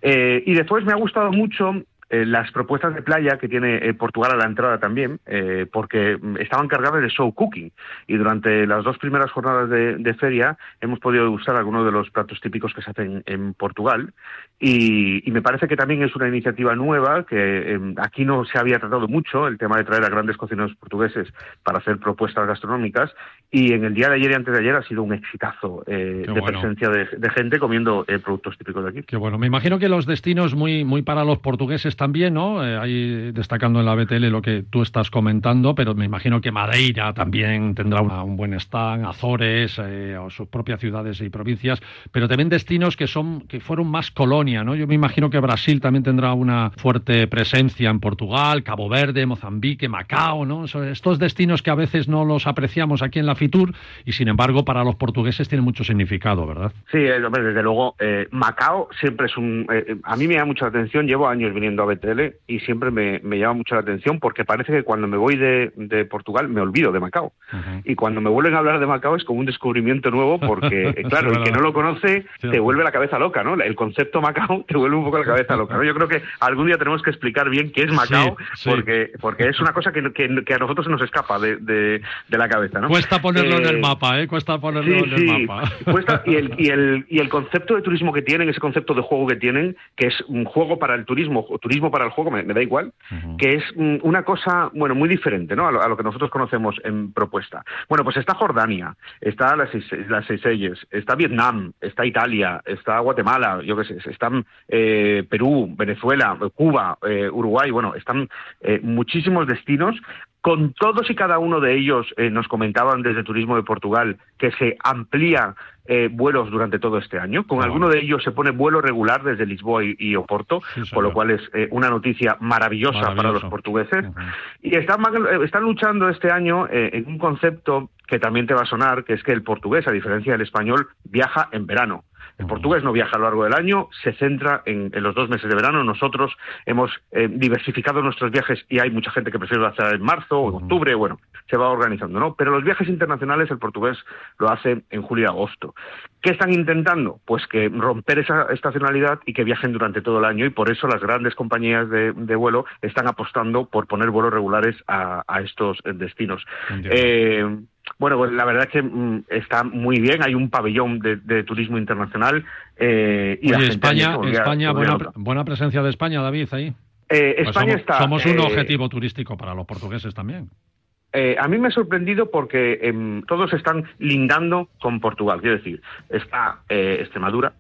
Eh, y después me ha gustado mucho eh, las propuestas de playa que tiene eh, Portugal a la entrada también, eh, porque mm, estaban cargadas de show cooking. Y durante las dos primeras jornadas de, de feria hemos podido degustar algunos de los platos típicos que se hacen en Portugal. Y, y me parece que también es una iniciativa nueva, que eh, aquí no se había tratado mucho, el tema de traer a grandes cocineros portugueses para hacer propuestas gastronómicas. Y en el día de ayer y antes de ayer ha sido un exitazo eh, Qué de bueno. presencia de, de gente comiendo productos típicos de aquí. Que bueno, me imagino que los destinos muy, muy para los portugueses también, ¿no? Eh, ahí destacando en la BTL lo que tú estás comentando, pero me imagino que Madeira también tendrá una- un buen stand, Azores, eh, o sus propias ciudades y provincias, pero también destinos que son que fueron más colonia, ¿no? Yo me imagino que Brasil también tendrá una fuerte presencia en Portugal, Cabo Verde, Mozambique, Macao, ¿no? Estos destinos que a veces no los apreciamos aquí en la Fitur y sin embargo para los portugueses tienen mucho significado, ¿verdad? Sí, desde luego, eh, Macao siempre es un... eh, a mí me llama mucho la atención, llevo años viniendo a BTL y siempre me, me llama mucho la atención porque parece que cuando me voy de, de Portugal me olvido de Macao. Y cuando me vuelven a hablar de Macao es como un descubrimiento nuevo porque, eh, claro, el que no lo conoce te vuelve la cabeza loca, ¿no? El concepto Macao te vuelve un poco la cabeza loca, ¿no? Yo creo que algún día tenemos que explicar bien qué es Macao Sí, sí. Porque, porque es una cosa que, que- que a nosotros se nos escapa de, de- de la cabeza, ¿no? Cuesta ponerlo en Eh, el mapa, ¿eh? Cuesta ponerlo Sí, en el mapa. Cuesta- y, el, y, el, y el concepto de turismo que tienen, ese concepto de juego que tienen, que es un juego para el turismo, turismo turismo para el juego, me, me da igual, que es mm, una cosa, bueno, muy diferente, ¿no? A lo, a lo que nosotros conocemos en propuesta. Bueno, pues está Jordania, está las, Seis- las Seychelles, está Vietnam, está Italia, está Guatemala, yo qué sé, están eh, Perú, Venezuela, Cuba, eh, Uruguay, bueno, están eh, muchísimos destinos con todos y cada uno de ellos eh, nos comentaban desde Turismo de Portugal que se amplía eh, vuelos durante todo este año. Con alguno de ellos se pone vuelo regular desde Lisboa y, y Oporto, por lo cual es eh, una noticia maravillosa para los portugueses. Y están, están luchando este año eh, en un concepto que también te va a sonar, que es que el portugués, a diferencia del español, viaja en verano. El portugués no viaja a lo largo del año, se centra en, en los dos meses de verano. Nosotros hemos eh, diversificado nuestros viajes y hay mucha gente que prefiere hacer en marzo o en octubre, bueno, se va organizando, ¿no? Pero los viajes internacionales el portugués lo hace en julio y agosto. ¿Qué están intentando? Pues que romper esa estacionalidad y que viajen durante todo el año y por eso las grandes compañías de, de vuelo están apostando por poner vuelos regulares a, a estos eh, destinos. Eh, bueno, pues la verdad es que mm, está muy bien. Hay un pabellón de, de turismo internacional eh, y la Oye, allí España, volvía- España volvía buena, buena presencia de España, David, ahí. Eh, Pues España somos, está. somos un eh, objetivo turístico para los portugueses también. Eh, a mí me ha sorprendido porque em, todos están lindando con Portugal. Quiero decir, está eh, Extremadura,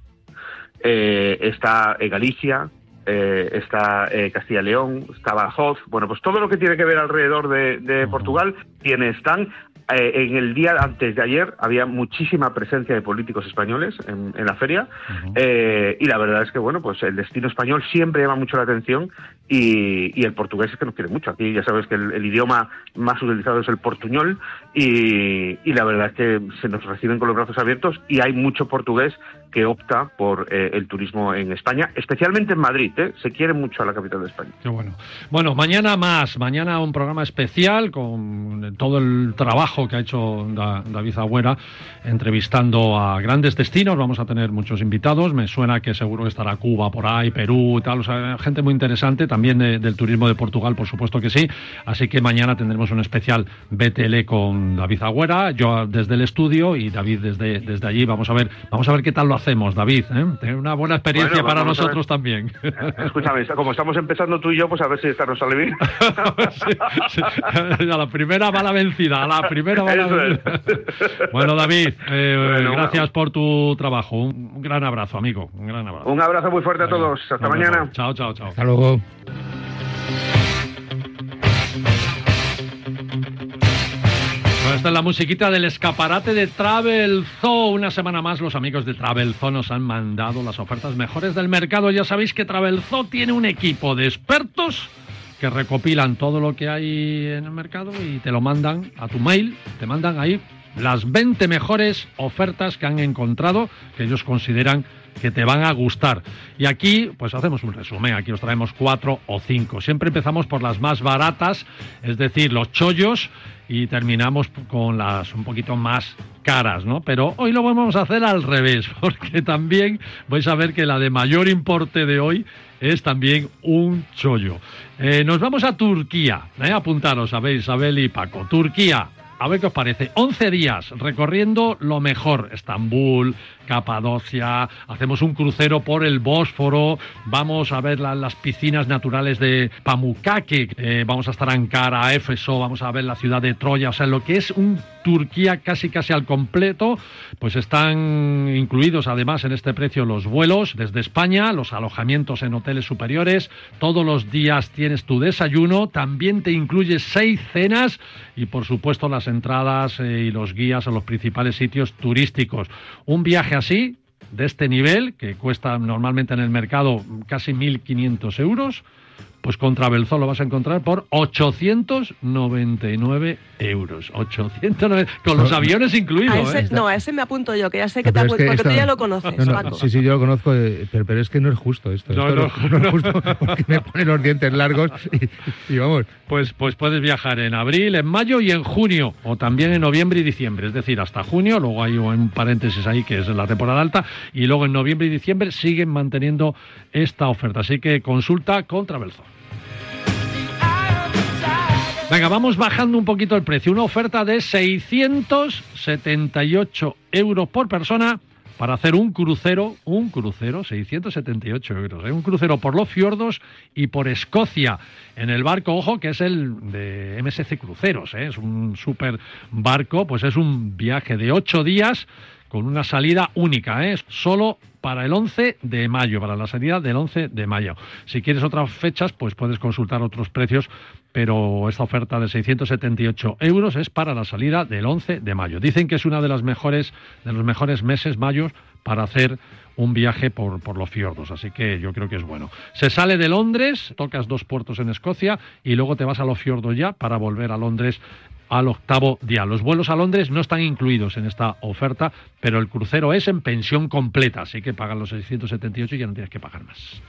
eh, está eh, Galicia, eh, está eh, Castilla y León, está Badajoz. Bueno, pues todo lo que tiene que ver alrededor de, de Portugal tiene están. Eh, en el día antes de ayer había muchísima presencia de políticos españoles en, en la feria y la verdad es que bueno pues el destino español siempre llama mucho la atención y, y el portugués es que nos quiere mucho aquí ya sabes que el, el idioma más utilizado es el portuñol y, y la verdad es que se nos reciben con los brazos abiertos y hay mucho portugués que opta por eh, el turismo en España especialmente en Madrid ¿eh? se quiere mucho a la capital de España Qué bueno. Bueno, mañana más, mañana un programa especial con todo el trabajo que ha hecho Da- David Agüera entrevistando a grandes destinos. Vamos a tener muchos invitados. Me suena que seguro que estará Cuba por ahí, Perú tal. Gente muy interesante. También de- del turismo de Portugal, por supuesto que sí. Así que mañana tendremos un especial BTL con David Agüera, yo desde el estudio y David desde, desde allí. Vamos a ver, vamos a ver qué tal lo hacemos, David. ¿eh? Tener una buena experiencia Bueno, para nosotros también. escúchame está- como estamos empezando tú y yo pues a ver si esta nos sale bien a la primera va la vencida, a la primera va la vencida. Bueno, David, eh, Bueno, gracias por tu trabajo. Un, un gran abrazo, amigo. Un gran abrazo. un abrazo muy fuerte a todos hasta mañana. Chao, chao, chao. Hasta luego. Esta es la musiquita del escaparate de Travel Zoo. Una semana más los amigos de Travel Zoo nos han mandado las ofertas mejores del mercado. Ya sabéis que Travel Zoo tiene un equipo de expertos que recopilan todo lo que hay en el mercado y te lo mandan a tu mail. Te mandan ahí las 20 mejores ofertas que han encontrado que ellos consideran que te van a gustar. Y aquí, pues hacemos un resumen. Aquí os traemos cuatro o cinco. Siempre empezamos por las más baratas, es decir, los chollos, y terminamos con las un poquito más caras, ¿no? Pero hoy lo vamos a hacer al revés, porque también vais a ver que la de mayor importe de hoy es también un chollo. Eh, nos vamos a Turquía, ¿eh? apuntaros, sabéis, Isabel y Paco. Turquía, a ver qué os parece. 11 días recorriendo lo mejor. Estambul, Capadocia, hacemos un crucero por el Bósforo, vamos a ver la- las piscinas naturales de Pamukkake, eh, vamos a estar en Ankara, Éfeso, vamos a ver la ciudad de Troya, o sea, lo que es un Turquía casi casi al completo, pues están incluidos además en este precio los vuelos desde España, los alojamientos en hoteles superiores, todos los días tienes tu desayuno, también te incluye seis cenas y por supuesto las entradas eh, y los guías a los principales sitios turísticos. Un viaje así, de este nivel, que cuesta normalmente en el mercado casi 1.500 euros, pues con Travelzoo lo vas a encontrar por 899 euros. 899, con los aviones A incluidos, ese, ¿eh? no, a ese me apunto yo, que ya sé que te es apunto, que porque tú ya lo conoces, No, no, Paco. sí, sí, yo lo conozco, eh, pero, pero es que no es justo esto. No, esto no, no es justo porque me pone los dientes largos y, y vamos. Pues, pues puedes viajar en abril, en mayo y en junio, o también en noviembre y diciembre, es decir, hasta junio, luego hay un paréntesis ahí que es la temporada alta, y luego en noviembre y diciembre siguen manteniendo esta oferta. Así que consulta con Travelzoo. Venga, vamos bajando un poquito el precio. Una oferta de 678 euros por persona para hacer un crucero, un crucero, 678 euros, ¿eh? un crucero por los fiordos y por Escocia, en el barco, ojo, que es el de MSC Cruceros, ¿eh? es un super barco, pues es un viaje de ocho días con una salida única, ¿eh? solo para el 11 de mayo, para la salida del 11 de mayo. Si quieres otras fechas, pues puedes consultar otros precios, pero esta oferta de 678 euros es para la salida del 11 de mayo. Dicen que es una de las mejores, de los mejores meses mayos para hacer un viaje por, por, los fiordos, así que yo creo que es bueno. Se sale de Londres, tocas dos puertos en Escocia y luego te vas a los fiordos ya para volver a Londres al octavo día. Los vuelos a Londres no están incluidos en esta oferta, pero el crucero es en pensión completa, así que pagan los 678 y ya no tienes que pagar más.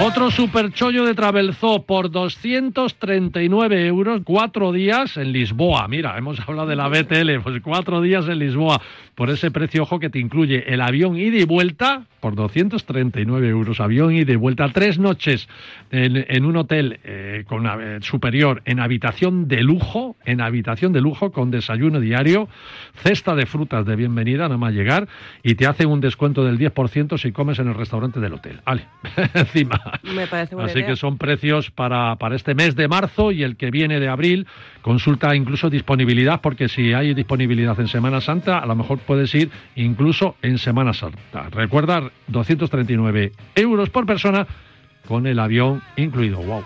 Otro superchollo de Travelzó por 239 euros, cuatro días en Lisboa. Mira, hemos hablado de la BTL, pues cuatro días en Lisboa. Por ese precio, ojo, que te incluye el avión ida y vuelta por 239 euros. Avión y vuelta, tres noches en, en un hotel eh, con eh, superior, en habitación de lujo, en habitación de lujo con desayuno diario, cesta de frutas de bienvenida, nada más llegar, y te hacen un descuento del 10% si comes en el restaurante del hotel. Vale, encima. Me parece buena Así idea. que son precios para, para este mes de marzo y el que viene de abril. Consulta incluso disponibilidad, porque si hay disponibilidad en Semana Santa, a lo mejor puedes ir incluso en Semana Santa. Recuerda, 239 euros por persona con el avión incluido. ¡Wow!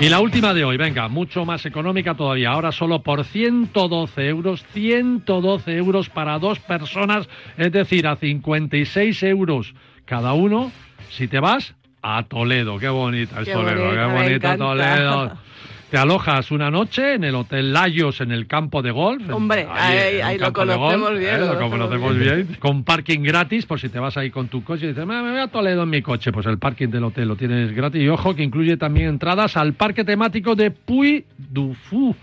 Y la última de hoy, venga, mucho más económica todavía. Ahora solo por 112 euros, 112 euros para dos personas, es decir, a 56 euros cada uno, si te vas a Toledo. Qué bonita es Qué Toledo, bonita, qué bonito. Toledo. Te alojas una noche en el Hotel Layos en el campo de golf. Hombre, ahí- en un ahí lo campo de conocemos golf, bien, ¿eh? lo Lo conocemos bien. bien. Con parking gratis, por si te vas ahí con tu coche y dices, "Me me voy a Toledo en mi coche. Pues el parking del hotel lo tienes gratis. Y ojo, que incluye también entradas al parque temático de Puy du Fou.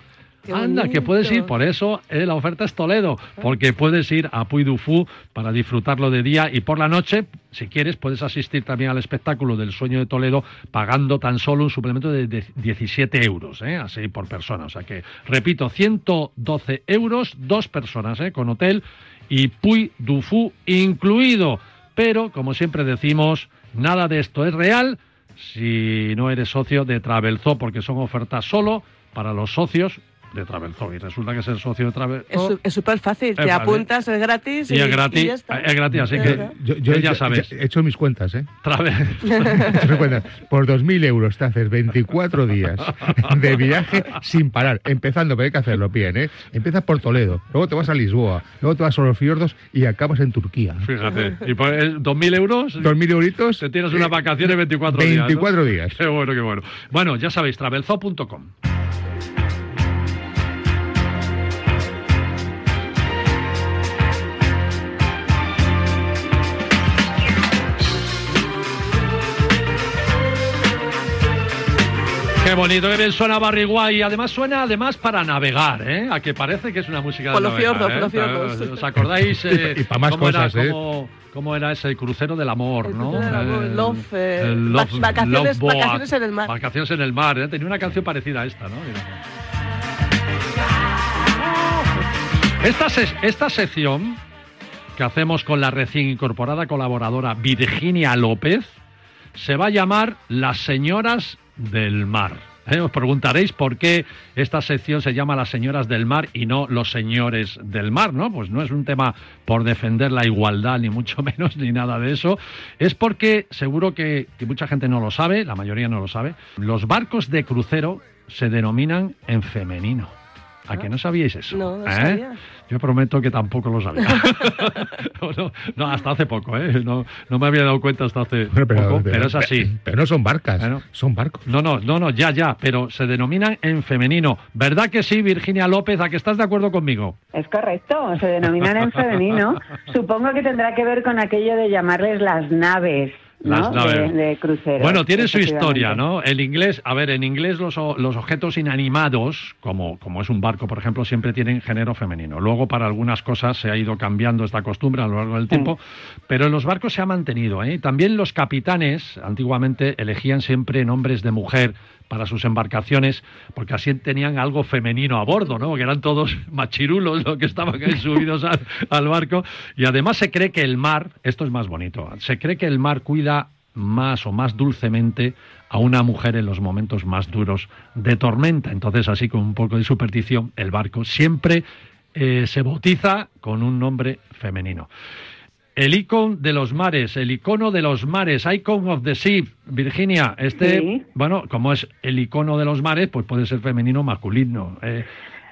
Qué Anda, que puedes ir, por eso eh, la oferta es Toledo, porque puedes ir a Puy du Fou para disfrutarlo de día y por la noche, si quieres, puedes asistir también al espectáculo del sueño de Toledo pagando tan solo un suplemento de de 17 euros, ¿eh? así por persona. O sea que, repito, 112 euros, dos personas, ¿eh? con hotel y Puy du Fou incluido. Pero, como siempre decimos, nada de esto es real si no eres socio de Travelzoo, porque son ofertas solo para los socios de Travelzoo. Y resulta que ser socio de Es Travelzoo es súper fácil. Es Te fácil. apuntas, es gratis. y es gratis, ya está. es gratis, así que. Yo, yo- ya yo- sabes. he hecho mis cuentas, ¿eh? Travel- He. Por 2.000 euros te haces 24 días de viaje sin parar, empezando, pero hay que hacerlo bien, ¿eh? Empiezas por Toledo, luego te vas a Lisboa, luego te vas a los fiordos y acabas en Turquía. Fíjate, y por el 2.000 euros 2.000 euritos, te tienes unas vacaciones 24 días. ¿no? 24 días. Qué bueno, qué bueno. Bueno, ya sabéis, travelzoo.com. bonito, que bien suena Barriguay y además suena además para navegar, ¿eh? A que parece que es una música de navegar, fiordos, ¿eh? por los fiordos. ¿Os acordáis? eh, Y pa' más cómo era- ¿eh? cómo- cómo era ese crucero del amor, El no? crucero del amor, El- love, el vac- vacaciones- en el mar. Vacaciones en el mar, ¿eh? Tenía una canción parecida a esta, ¿no? Esta, se- esta sección que hacemos con la recién incorporada colaboradora Virginia López se va a llamar Las Señoras del Mar. ¿Eh? Os preguntaréis por qué esta sección se llama Las Señoras del Mar y no Los Señores del Mar, ¿no? Pues no es un tema por defender la igualdad, ni mucho menos, ni nada de eso. Es porque seguro que, que mucha gente no lo sabe, la mayoría no lo sabe, los barcos de crucero se denominan en femenino. ¿A que no sabíais eso? No, no ¿Eh? sabía. Yo prometo que tampoco lo sabía. no, no, no, hasta hace poco, ¿eh? No, no me había dado cuenta hasta hace Bueno, poco, pero, es así. Pero no son barcas, Bueno. son barcos. No, no, no, no, ya, ya, pero se denominan en femenino. ¿Verdad que sí, Virginia López? ¿A que estás de acuerdo conmigo? Es correcto, se denominan en femenino. Supongo que tendrá que ver con aquello de llamarles las naves. ¿No? Las naves. de, de cruceros. Bueno, tiene su historia, ¿no? El inglés, a ver, en inglés los, los objetos inanimados, como, como es un barco, por ejemplo, siempre tienen género femenino. Luego, para algunas cosas se ha ido cambiando esta costumbre a lo largo del tiempo, pero en los barcos se ha mantenido. ¿eh? También los capitanes, antiguamente, elegían siempre nombres de mujer para sus embarcaciones, porque así tenían algo femenino a bordo, ¿no? Que eran todos machirulos los que estaban subidos al, al barco. Y además se cree que el mar, esto es más bonito, se cree que el mar cuida más o más dulcemente a una mujer en los momentos más duros de tormenta. Entonces, así con un poco de superstición, el barco siempre eh, se bautiza con un nombre femenino. El icono de los mares, el icono de los mares, Icon of the Sea, Virginia, este, Sí. bueno, como es el icono de los mares, pues puede ser femenino o masculino. Eh,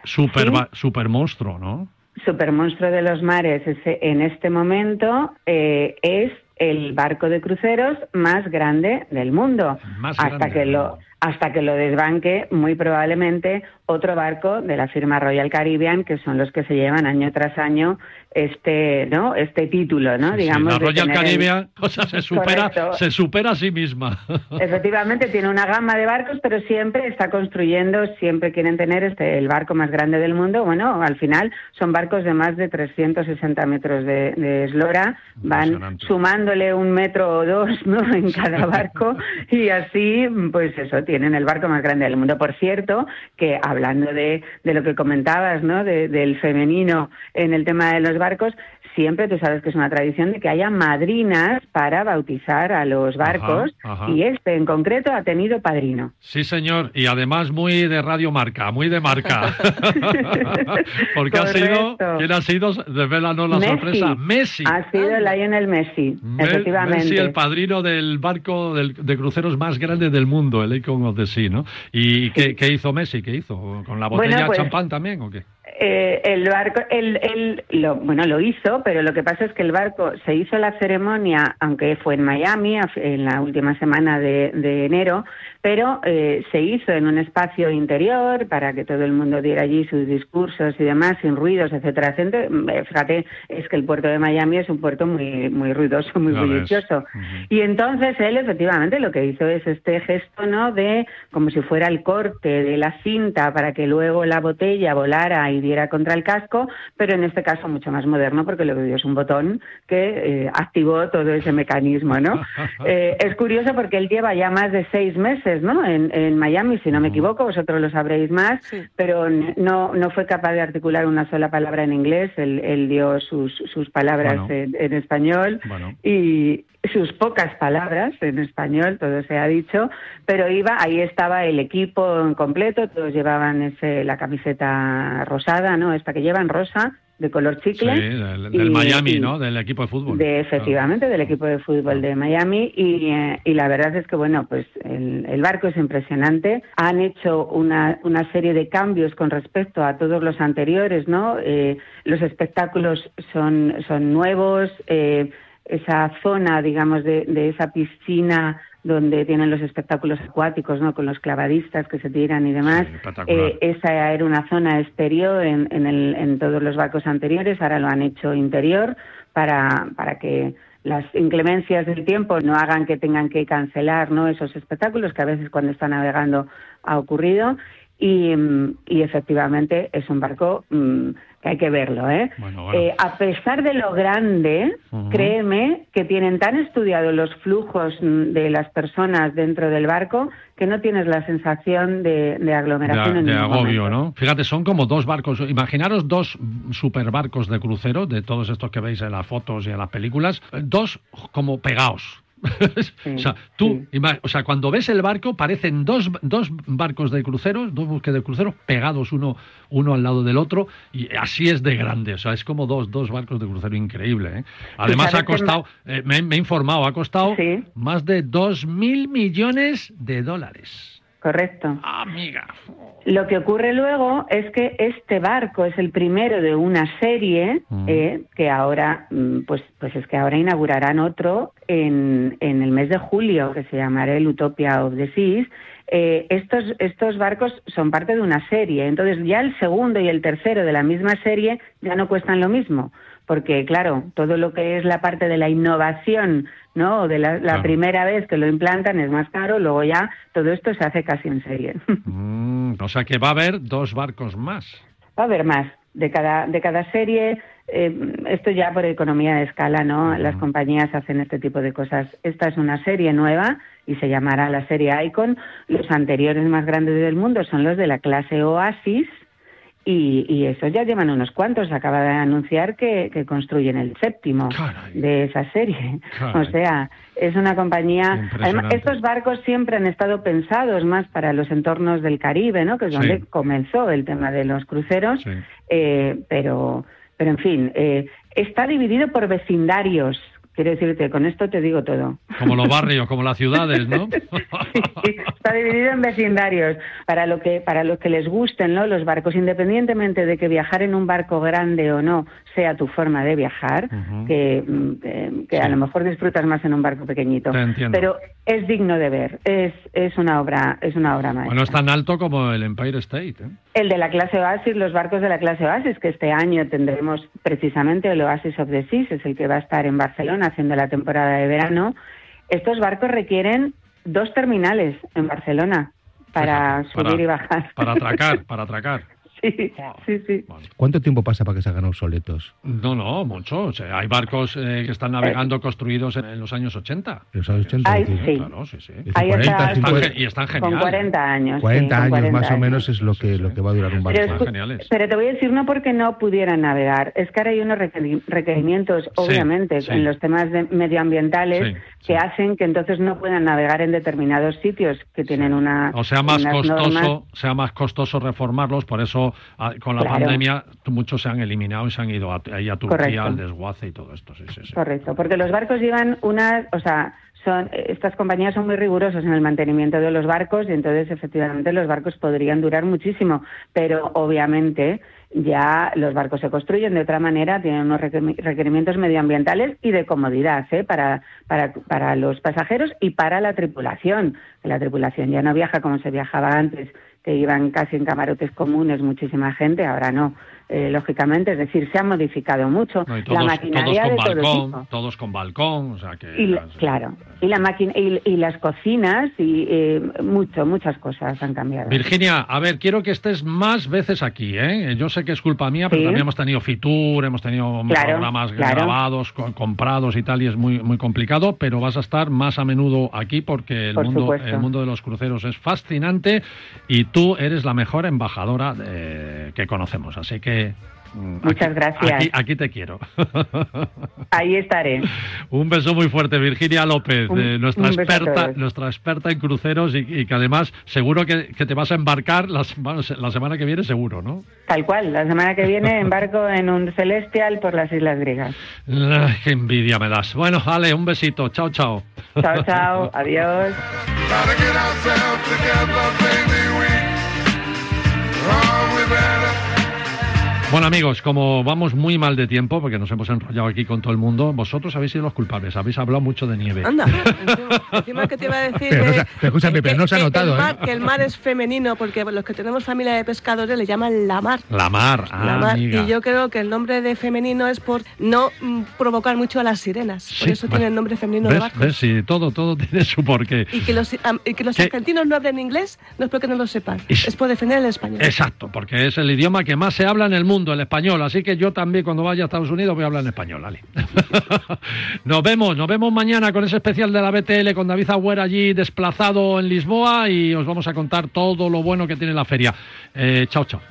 super, Sí. super monstruo, ¿no? Supermonstruo de los mares ese- en este momento eh, es el barco de cruceros más grande del mundo. Más hasta grande que del lo hasta que lo desbanque muy probablemente otro barco de la firma Royal Caribbean que son los que se llevan año tras año este no este título no Sí, digamos la de Royal el- Caribbean, o sea, se supera, Correcto. se supera a sí misma. Efectivamente, tiene una gama de barcos, pero siempre está construyendo, siempre quieren tener este, el barco más grande del mundo. Bueno, al final son barcos de más de 360 metros de, de eslora, van sumándole un metro o dos ¿no? en cada barco y así, pues eso, tienen el barco más grande del mundo. Por cierto, que hablando de, de lo que comentabas, ¿no? De- del femenino en el tema de los barcos, siempre tú sabes que es una tradición de que haya madrinas para bautizar a los barcos ajá. y este en concreto ha tenido padrino. Sí, señor, y además muy de radio marca, muy de marca. Porque ha sido. ¿quién ha sido? Desvélanos la Messi. sorpresa. Messi. Ha sido Lionel Messi, Me- efectivamente. Messi, el padrino del barco del- de cruceros más grande del mundo, el Icon of the Sea, ¿no? ¿Y qué, qué hizo Messi? ¿Qué hizo? ¿Con la Bueno, botella pues- champán también o qué? Eh, el barco, el, el- lo, bueno, lo hizo, pero lo que pasa es que el barco se hizo la ceremonia, aunque fue en Miami en la última semana de, de enero, pero eh, se hizo en un espacio interior para que todo el mundo diera allí sus discursos y demás, sin ruidos, etcétera, etcétera. Eh, Fíjate, es que el puerto de Miami es un puerto muy, muy ruidoso, muy bullicioso. Y entonces él efectivamente lo que hizo es este gesto, ¿no? De como si fuera el corte de la cinta para que luego la botella volara y diera contra el casco, pero en este caso mucho más moderno porque lo que dio es un botón que eh, activó todo ese mecanismo, ¿no? Eh, es curioso porque él lleva ya más de seis meses, ¿no? En, en Miami, si no me equivoco, vosotros lo sabréis más, pero no, no fue capaz de articular una sola palabra en inglés, él, él dio sus, sus palabras Bueno. en, en español Bueno. y sus pocas palabras en español, todo se ha dicho, pero iba, ahí estaba el equipo en completo, todos llevaban ese, la camiseta rosada, ¿no? Esta que llevan rosa, de color Sí, chicle. del, del y- Miami, y- ¿no? Del equipo de fútbol. de efectivamente del equipo de fútbol de Miami y, eh, y la verdad es que bueno pues el, el barco es impresionante han hecho una, una serie de cambios con respecto a todos los anteriores no Eh, los espectáculos son son nuevos eh, esa zona digamos de, de esa piscina donde tienen los espectáculos acuáticos, ¿no? Con los clavadistas que se tiran y demás. Sí. Eh, esa era una zona exterior en, en, el- en todos los barcos anteriores, ahora lo han hecho interior para, para que las inclemencias del tiempo no hagan que tengan que cancelar ¿no? esos espectáculos que a veces cuando está navegando ha ocurrido. Y, mm, y efectivamente es un barco mm, que hay que verlo. ¿eh? Bueno, bueno. Eh, a pesar de lo grande, créeme que tienen tan estudiados los flujos mm, de las personas dentro del barco que no tienes la sensación de, de aglomeración de, en de ningún agobio, momento. ¿no? Fíjate, son como dos barcos. Imaginaros dos superbarcos de crucero, de todos estos que veis en las fotos y en las películas, dos como pegados. o sea, tú, ima- o sea, cuando ves el barco, parecen dos, dos barcos de crucero, dos buques de crucero pegados uno, uno al lado del otro, y así es de grande. O sea, es como dos, dos barcos de crucero increíble. ¿eh? Además, ha costado, eh, me, me he informado, ha costado más de dos mil millones de dólares. Correcto. Amiga. Lo que ocurre luego es que este barco es el primero de una serie Mm. eh, que ahora, mm, pues, pues es que ahora inaugurarán otro en, en el mes de julio que se llamará el Utopia of the Seas. Eh, estos, estos barcos son parte de una serie, entonces ya el segundo y el tercero de la misma serie ya no cuestan lo mismo, porque claro, todo lo que es la parte de la innovación ¿no? De la, la Claro. primera vez que lo implantan es más caro, luego ya todo esto se hace casi en serie. Mm, o sea que va a haber dos barcos más. Va a haber más de cada, de cada serie. eh, esto ya por economía de escala, ¿no? Las compañías hacen este tipo de cosas. Esta es una serie nueva y se llamará la serie Icon. Los anteriores más grandes del mundo son los de la clase Oasis. Y, y esos ya llevan unos cuantos. Acaba de anunciar que, que construyen el séptimo de esa serie. Caray. O sea, es una compañía. Además, estos barcos siempre han estado pensados más para los entornos del Caribe, ¿no? Que es Sí. donde comenzó el tema de los cruceros. Eh, pero, pero en fin, eh, está dividido por vecindarios. Quiero decirte, con esto te digo todo. Como los barrios, como las ciudades, ¿no? Está dividido en vecindarios para lo que para los que les gusten, ¿no? Los barcos, independientemente de que viajar en un barco grande o no sea tu forma de viajar, que, mm, eh, que a lo mejor disfrutas más en un barco pequeñito. Te entiendo. Pero es digno de ver. Es es una obra es una obra maestra. Bueno, es tan alto como el Empire State. ¿eh? El de la clase Oasis, los barcos de la clase Oasis, que este año tendremos precisamente el Oasis of the Seas, es el que va a estar en Barcelona haciendo la temporada de verano. Estos barcos requieren dos terminales en Barcelona para Para- subir y bajar. Para atracar, para atracar. Sí, sí, sí. ¿Cuánto tiempo pasa para que se hagan obsoletos? No, no, mucho. O sea, hay barcos eh, que están navegando construidos en, en los años 80. En los años 80. Ay, ¿no? sí. Claro, sí, sí. Ahí 40, está- 50. Y están Con geniales. 40 años. sí, 40 con años 40 más o años. menos es lo que, lo que va a durar un barco. Pero, es- pero te voy a decir no porque no pudieran navegar, es que ahora hay unos requeri- requerimientos, obviamente, sí. en los temas de medioambientales Sí, que hacen que entonces no puedan navegar en determinados sitios que tienen una O sea, más costoso, normas. sea más costoso reformarlos, por eso ah, con la Claro. pandemia muchos se han eliminado y se han ido a, ahí a Turquía Correcto. al desguace y todo esto. Sí, sí, sí. Correcto, porque los barcos llevan unas, o sea, son estas compañías son muy rigurosos en el mantenimiento de los barcos y entonces efectivamente los barcos podrían durar muchísimo, pero obviamente ya los barcos se construyen de otra manera, tienen unos requer- requerimientos medioambientales y de comodidad ¿eh? para, para, para los pasajeros y para la tripulación. La tripulación ya no viaja como se viajaba antes, que iban casi en camarotes comunes muchísima gente, ahora no. Eh, lógicamente, es decir, se ha modificado mucho No, la todos, todos maquinaria con de balcón, todos con balcón, o sea que Y claro, y la máquina y, y las cocinas y eh, mucho, muchas cosas han cambiado. Virginia, a ver, quiero que estés más veces aquí, ¿eh? Yo sé que es culpa mía, pero Sí. también hemos tenido Fitur, hemos tenido Claro, programas claro. grabados, co- comprados y tal, y es muy muy complicado, pero vas a estar más a menudo aquí porque el Por mundo supuesto. el mundo de los cruceros es fascinante y tú eres la mejor embajadora eh, que conocemos, así que mm, Muchas aquí- gracias. Aquí, aquí te quiero. Ahí estaré. Un beso muy fuerte, Virginia López, Un- eh, nuestra experta, nuestra experta en cruceros y, y que además seguro que, que te vas a embarcar la, sema- la semana que viene, seguro, ¿no? Tal cual, la semana que viene embarco en un celestial por las Islas Griegas. Ay, qué envidia me das. Bueno, Ale, un besito. Chao, chao. Chao, chao, adiós. Bueno, amigos, como vamos muy mal de tiempo, porque nos hemos enrollado aquí con todo el mundo, vosotros habéis sido los culpables. Habéis hablado mucho de nieve. Anda, encima, encima que te iba a decir Pero no se pero escúchame, pero no se ha que notado, el mar, ¿eh? que el mar es femenino, porque los que tenemos familia de pescadores le llaman la mar. La mar, ah, La mar. amiga. Y yo creo que el nombre de femenino es por no mm, provocar mucho a las sirenas. Por Sí, eso bueno. tiene el nombre femenino de ¿Ves? ¿Ves? Sí, todo, todo tiene su porqué. Y que los, y que los argentinos no hablen inglés no es porque no lo sepan, es por defender el español. Exacto, porque es el idioma que más se habla en el mundo, el español. Así que yo también cuando vaya a Estados Unidos voy a hablar en español, Ale. nos vemos, nos vemos mañana con ese especial de la BTL con David Agüera allí desplazado en Lisboa y os vamos a contar todo lo bueno que tiene la feria. Eh, chao, chao.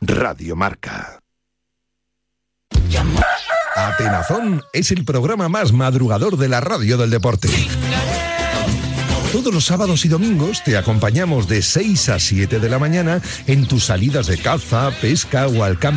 Radio Marca. Atenazón es el programa más madrugador de la radio del deporte. Todos los sábados y domingos te acompañamos de 6 a 7 de la mañana en tus salidas de caza, pesca o al campo